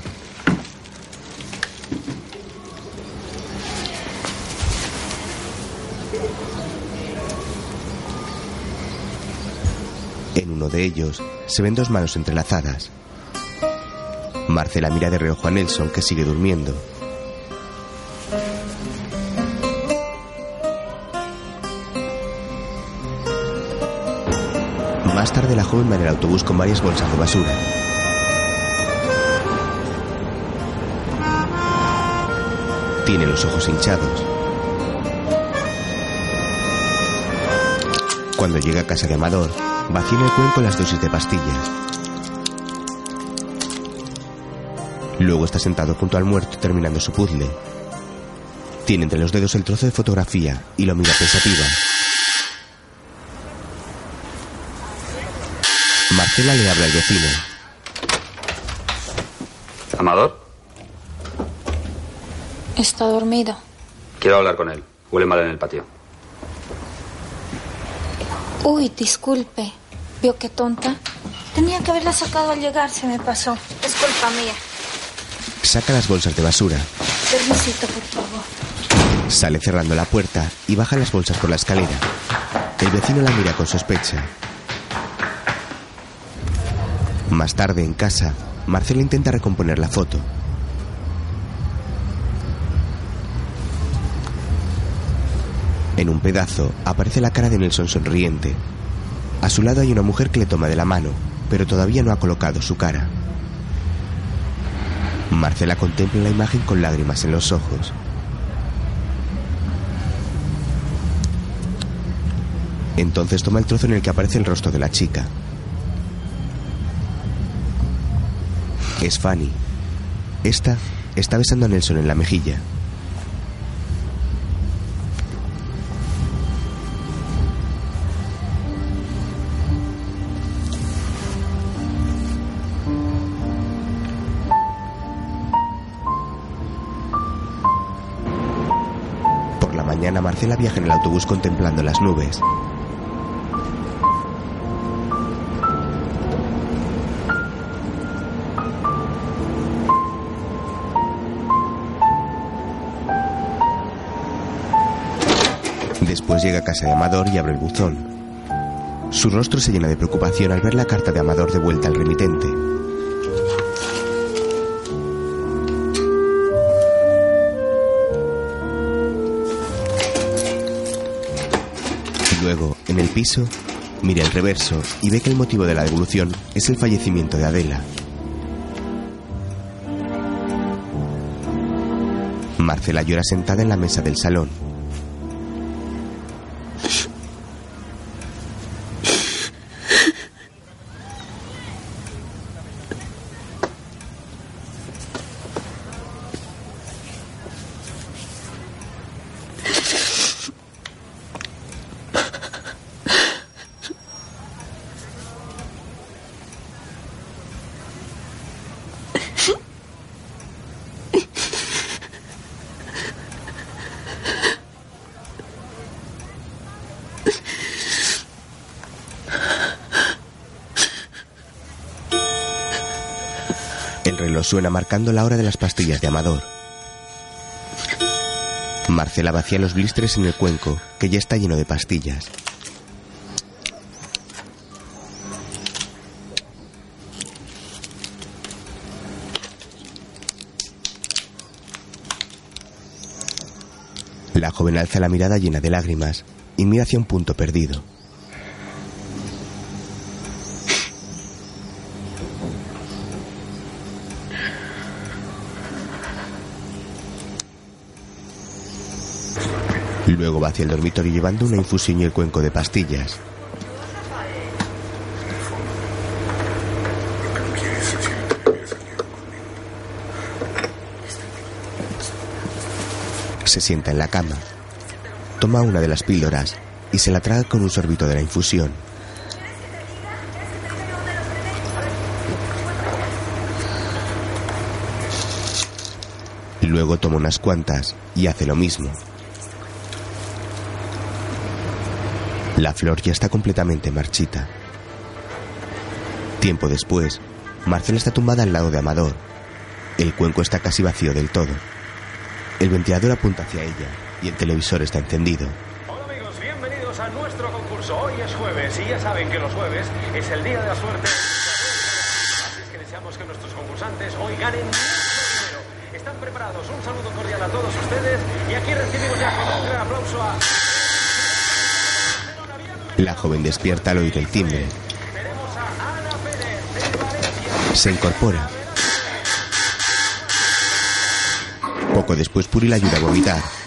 De ellos se ven dos manos entrelazadas. Marcela mira de reojo a Nelson que sigue durmiendo. Más tarde la joven va en el autobús con varias bolsas de basura. Tiene los ojos hinchados. Cuando llega a casa de Amador, vacía en el cuenco las dosis de pastillas. Luego está sentado junto al muerto terminando su puzzle. Tiene entre los dedos el trozo de fotografía y lo mira pensativa. Marcela le habla al vecino. ¿Amador? Está dormido. Quiero hablar con él. Huele mal en el patio. Uy, disculpe. ¿Vio qué tonta? Tenía que haberla sacado al llegar, se me pasó. Es culpa mía. Saca las bolsas de basura. Permisito, por favor. Sale cerrando la puerta y baja las bolsas por la escalera. El vecino la mira con sospecha. Más tarde, en casa, Marcela intenta recomponer la foto. En un pedazo aparece la cara de Nelson sonriente. A su lado hay una mujer que le toma de la mano, pero todavía no ha colocado su cara. Marcela contempla la imagen con lágrimas en los ojos. Entonces toma el trozo en el que aparece el rostro de la chica. Es Fanny. Esta está besando a Nelson en la mejilla. Marcela viaja en el autobús contemplando las nubes. Después llega a casa de Amador y abre el buzón. Su rostro se llena de preocupación al ver la carta de Amador de vuelta al remitente. Piso, mira el reverso y ve que el motivo de la devolución es el fallecimiento de Adela. Marcela llora sentada en la mesa del salón. Suena marcando la hora de las pastillas de Amador. Marcela vacía los blisters en el cuenco, que ya está lleno de pastillas. La joven alza la mirada llena de lágrimas y mira hacia un punto perdido. Luego va hacia el dormitorio llevando una infusión y el cuenco de pastillas. Se sienta en la cama. Toma una de las píldoras y se la traga con un sorbito de la infusión. Luego toma unas cuantas y hace lo mismo. La flor ya está completamente marchita. Tiempo después, Marcela está tumbada al lado de Amador. El cuenco está casi vacío del todo. El ventilador apunta hacia ella y el televisor está encendido. Hola amigos, bienvenidos a nuestro concurso. Hoy es jueves y ya saben que los jueves es el día de la suerte. Así es que deseamos que nuestros concursantes hoy ganen mucho dinero. ¿Están preparados? Un saludo cordial a todos ustedes y aquí recibimos ya con un gran aplauso a... La joven despierta al oír el timbre. Se incorpora. Poco después Puri la ayuda a vomitar.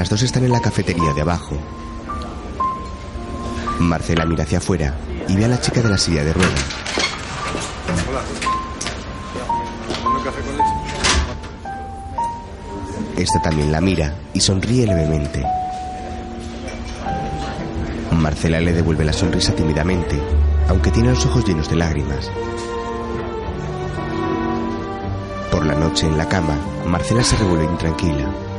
Las dos están en la cafetería de abajo. Marcela mira hacia afuera y ve a la chica de la silla de ruedas. Hola. ¿Un café con leche? Esta también la mira y sonríe levemente. Marcela le devuelve la sonrisa tímidamente, aunque tiene los ojos llenos de lágrimas. Por la noche en la cama, Marcela se revuelve intranquila.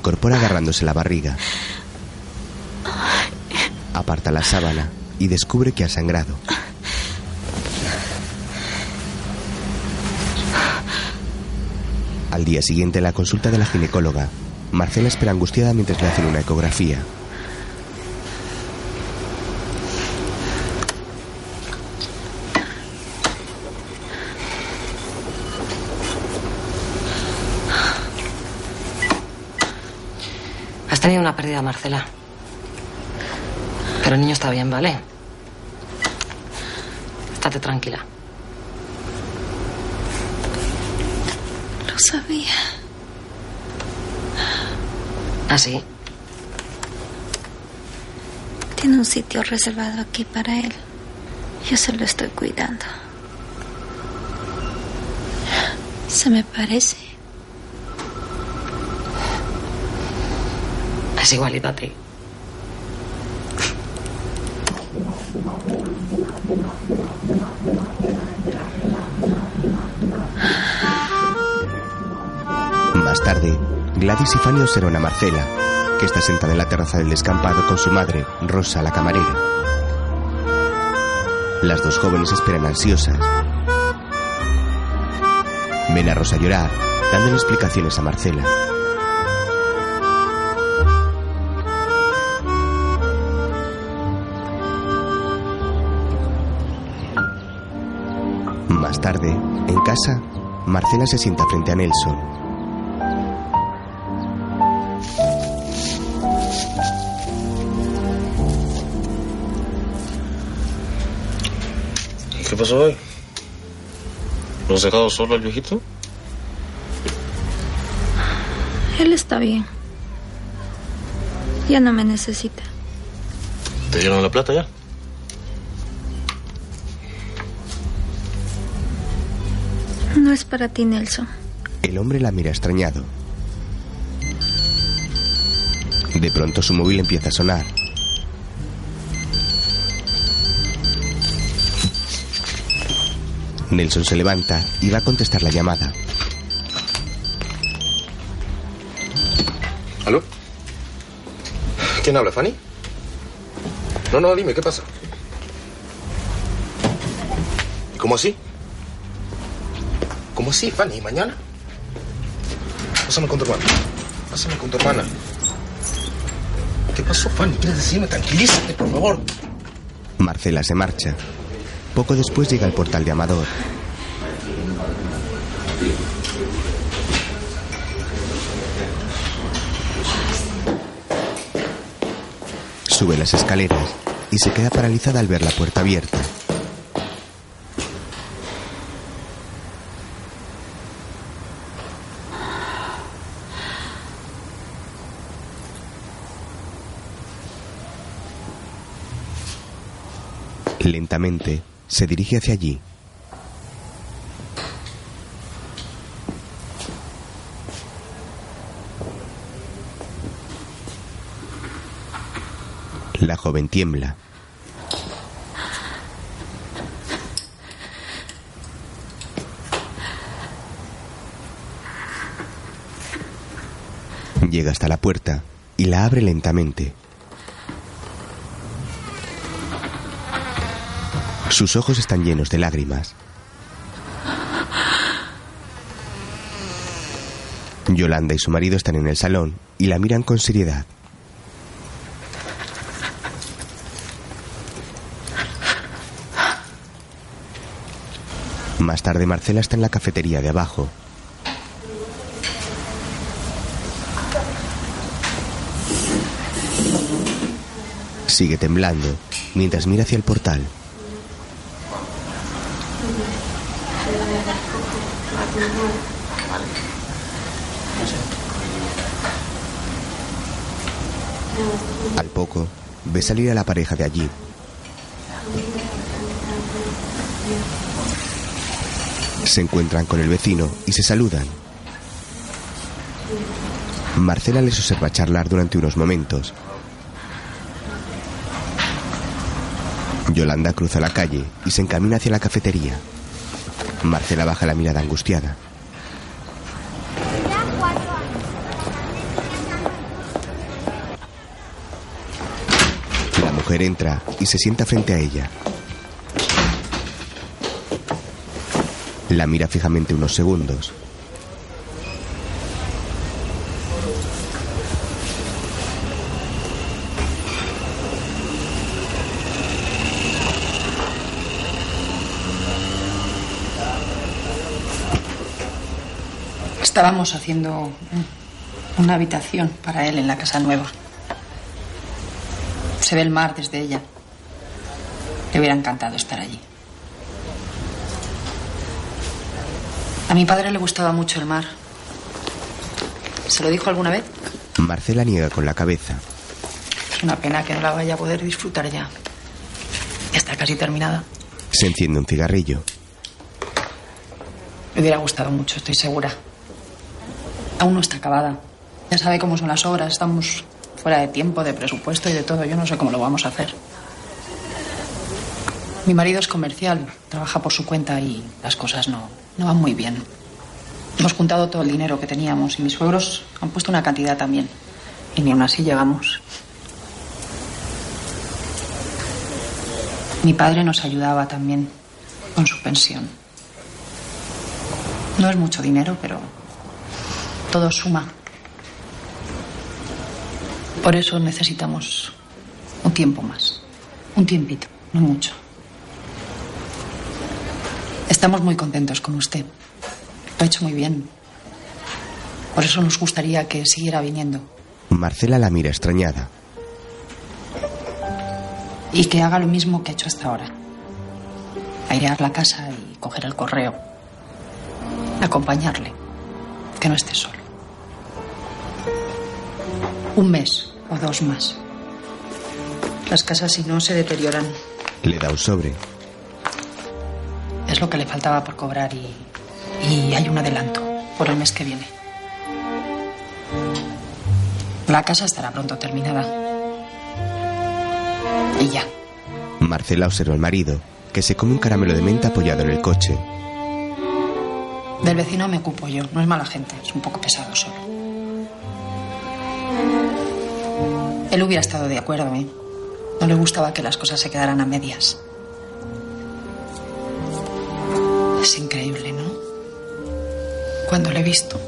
Incorpora agarrándose la barriga. Aparta la sábana y descubre que ha sangrado. Al día siguiente, en la consulta de la ginecóloga, Marcela espera angustiada mientras le hacen una ecografía. Pérdida, Marcela. Pero el niño está bien, ¿vale? Estate tranquila. Lo sabía. ¿Ah, sí? Tiene un sitio reservado aquí para él. Yo se lo estoy cuidando. Se me parece. Es igualito. Más tarde, Gladys y Fanny observan a Marcela, que está sentada en la terraza del descampado con su madre, Rosa, la camarera. Las dos jóvenes esperan ansiosas. Ven a Rosa llorar, dándole explicaciones a Marcela. Casa, Marcela se sienta frente a Nelson. ¿Qué pasó hoy? ¿Lo has dejado solo al viejito? Él está bien. Ya no me necesita. ¿Te dieron la plata ya? Es para ti, Nelson. El hombre la mira extrañado. De pronto su móvil empieza a sonar. Nelson se levanta y va a contestar la llamada. ¿Aló? ¿Quién habla, Fanny? No, no, dime, ¿qué pasa? ¿Y cómo así? ¿Cómo así, Fanny? ¿Mañana? Pásame con tu hermana. Pásame con tu hermana. ¿Qué pasó, Fanny? ¿Quieres decirme? Tranquilízate, por favor. Marcela se marcha. Poco después llega al portal de Amador. Sube las escaleras y se queda paralizada al ver la puerta abierta. Lentamente se dirige hacia allí. La joven tiembla. Llega hasta la puerta y la abre lentamente. Sus ojos están llenos de lágrimas. Yolanda y su marido están en el salón y la miran con seriedad. Más tarde Marcela está en la cafetería de abajo. Sigue temblando mientras mira hacia el portal. Al poco, ve salir a la pareja de allí. Se encuentran con el vecino y se saludan. Marcela les observa charlar durante unos momentos. Yolanda cruza la calle y se encamina hacia la cafetería. Marcela baja la mirada angustiada. La mujer entra y se sienta frente a ella. La mira fijamente unos segundos. Estábamos haciendo una habitación para él en la casa nueva. Se ve el mar desde ella. Le hubiera encantado estar allí. A mi padre le gustaba mucho el mar. ¿Se lo dijo alguna vez? Marcela niega con la cabeza. Es una pena que no la vaya a poder disfrutar ya. Ya está casi terminada. Se enciende un cigarrillo. Le hubiera gustado mucho, estoy segura. Aún no está acabada. Ya sabe cómo son las obras. Estamos fuera de tiempo, de presupuesto y de todo. Yo no sé cómo lo vamos a hacer. Mi marido es comercial, trabaja por su cuenta y las cosas no, no van muy bien. Hemos juntado todo el dinero que teníamos y mis suegros han puesto una cantidad también. Y ni aún así llegamos. Mi padre nos ayudaba también con su pensión. No es mucho dinero, pero todo suma. Por eso necesitamos un tiempo más. Un tiempito, no mucho. Estamos muy contentos con usted. Lo ha hecho muy bien. Por eso nos gustaría que siguiera viniendo. Marcela la mira extrañada. Y que haga lo mismo que ha hecho hasta ahora. Airear la casa y coger el correo. Acompañarle. Que no esté solo. Un mes o dos más. Las casas si no se deterioran. Le da un sobre. Es lo que le faltaba por cobrar y, y hay un adelanto por el mes que viene. La casa estará pronto terminada. Y ya. Marcela observa al marido, que se come un caramelo de menta apoyado en el coche. Del vecino me ocupo yo. No es mala gente, es un poco pesado solo. Él hubiera estado de acuerdo, ¿eh? No le gustaba que las cosas se quedaran a medias. Es increíble, ¿no? Cuando lo he visto.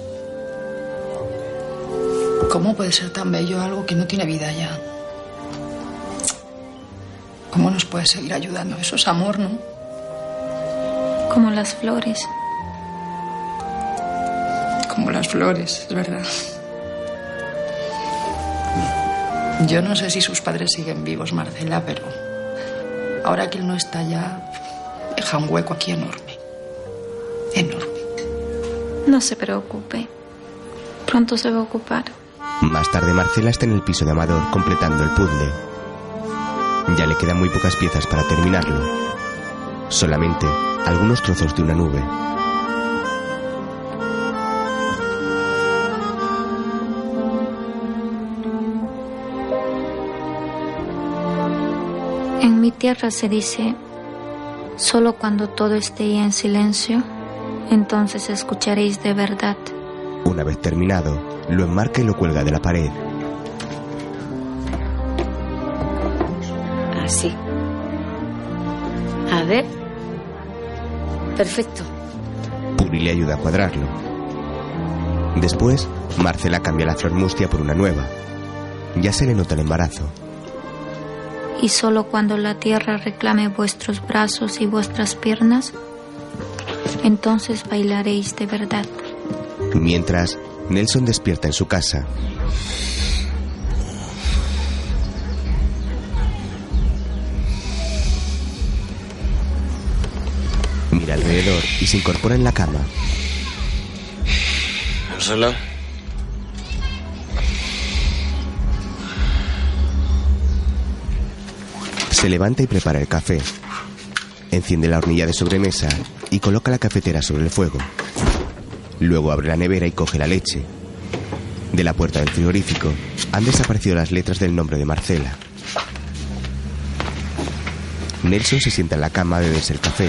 ¿Cómo puede ser tan bello algo que no tiene vida ya? ¿Cómo nos puede seguir ayudando? Eso es amor, ¿no? Como las flores. Como las flores, es verdad. Yo no sé si sus padres siguen vivos, Marcela, pero ahora que él no está ya, deja un hueco aquí enorme. Enorme. No se preocupe. Pronto se va a ocupar. Más tarde Marcela está en el piso de Amador completando el puzzle. Ya le quedan muy pocas piezas para terminarlo. Solamente algunos trozos de una nube. Tierra se dice, solo cuando todo esté en silencio, entonces escucharéis de verdad. Una vez terminado, lo enmarca y lo cuelga de la pared. Así. A ver. Perfecto. Puri le ayuda a cuadrarlo. Después, Marcela cambia la flor mustia por una nueva. Ya se le nota el embarazo. Y solo cuando la tierra reclame vuestros brazos y vuestras piernas, entonces bailaréis de verdad. Mientras, Nelson despierta en su casa. Mira alrededor y se incorpora en la cama. Marcela. Se levanta y prepara el café. Enciende la hornilla de sobremesa y coloca la cafetera sobre el fuego. Luego abre la nevera y coge la leche. De la puerta del frigorífico han desaparecido las letras del nombre de Marcela. Nelson se sienta en la cama a beberse el café.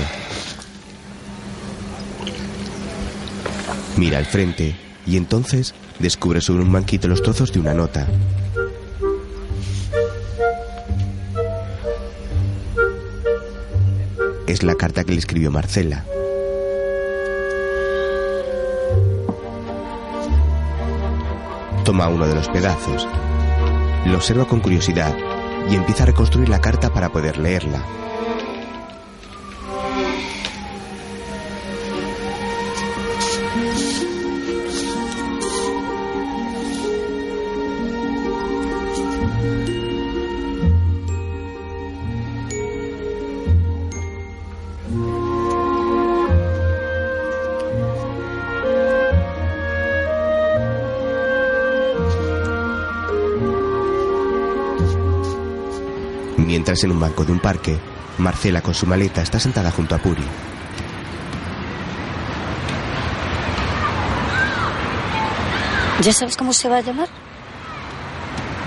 Mira al frente y entonces descubre sobre un banquito los trozos de una nota. Es la carta que le escribió Marcela. Toma uno de los pedazos, lo observa con curiosidad y empieza a reconstruir la carta para poder leerla. En un banco de un parque, Marcela con su maleta está sentada junto a Puri. ¿Ya sabes cómo se va a llamar?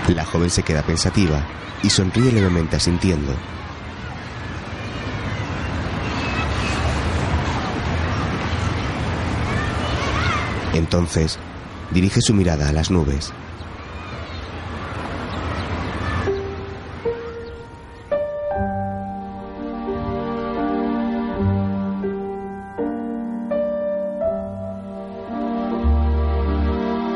La joven se queda pensativa y sonríe levemente asintiendo. Entonces, dirige su mirada a las nubes.